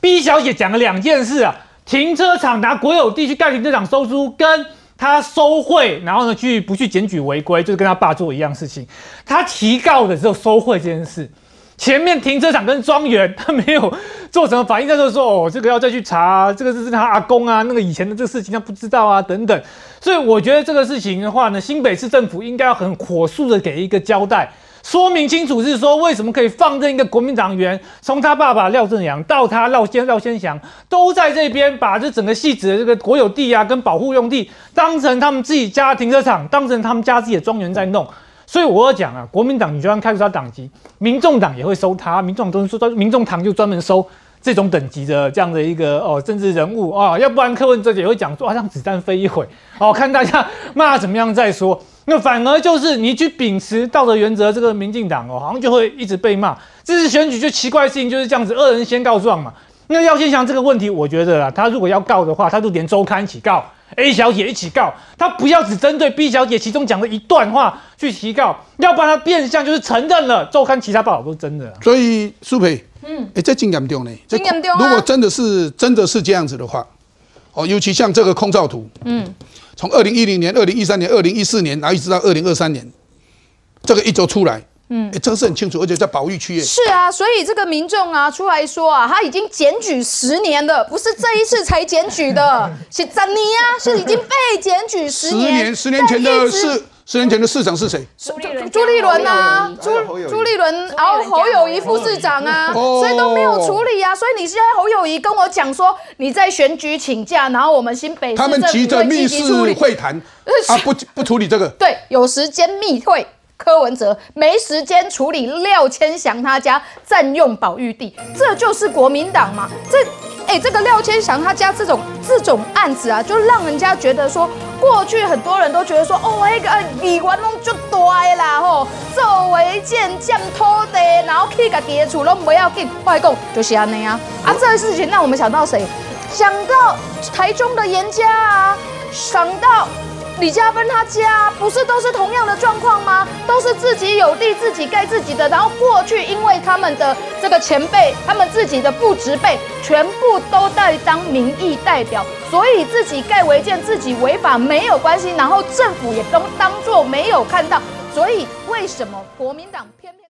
B 小姐讲了两件事啊，停车场拿国有地去盖停车场收租，跟她收贿，然后呢去不去检举违规，就是跟他爸做一样事情。他提告的时候收贿这件事。前面停车场跟庄园，他没有做什么反应，他就说：“哦，这个要再去查，这个是他阿公啊，那个以前的这个事情他不知道啊，等等。”所以我觉得这个事情的话呢，新北市政府应该要很火速的给一个交代，说明清楚，是说为什么可以放任一个国民党员，从他爸爸廖正阳到他廖先廖先祥，都在这边把这整个戏子的这个国有地啊跟保护用地当成他们自己家停车场，当成他们家自己的庄园在弄。所以我要讲啊，国民党你就算开除他党籍，民众党也会收他，民众党都是说，民众党就专门收这种等级的这样的一个哦政治人物啊，要不然柯文哲也会讲说啊让子弹飞一会，哦看大家骂怎么样再说。那反而就是你去秉持道德原则，这个民进党哦好像就会一直被骂。这次选举就奇怪事情就是这样子，恶人先告状嘛。那廖先祥这个问题，我觉得啊，他如果要告的话，他就连周刊一起告。A 小姐一起告他，不要只针对 B 小姐其中讲的一段话去提告，要不然他变相就是承认了周刊其他报道都是真的。所以苏培，嗯，哎，这真严重呢，真严重。如果真的是真的是这样子的话，哦，尤其像这个空照图，嗯，从二零一零年、二零一三年、二零一四年，然后一直到二零二三年，这个一周出来。嗯，这个是很清楚，而且在保育区耶。是啊，所以这个民众啊出来说啊，他已经检举十年了，不是这一次才检举的，是怎尼啊？是已经被检举十年。十年，十年前的市，十年前的市长是谁？朱朱立伦啊，朱朱立伦，然后侯友谊副市长啊，所以都没有处理啊。所以你现在侯友谊跟我讲说，你在选举请假，然后我们新北他们急着密室会谈 啊，不不处理这个。对，有时间密会。柯文哲没时间处理廖千祥他家占用保育地，这就是国民党嘛？这，哎，这个廖千祥他家这种这种案子啊，就让人家觉得说，过去很多人都觉得说，哦，那个李元龙就大啦吼，作为建占土地，然后去个地厝拢不要紧，外公就是安尼啊。啊，这个事情让我们想到谁？想到台中的严家啊，想到。李嘉芬他家不是都是同样的状况吗？都是自己有地自己盖自己的，然后过去因为他们的这个前辈，他们自己的不植辈全部都在当民意代表，所以自己盖违建自己违法没有关系，然后政府也都当做没有看到，所以为什么国民党？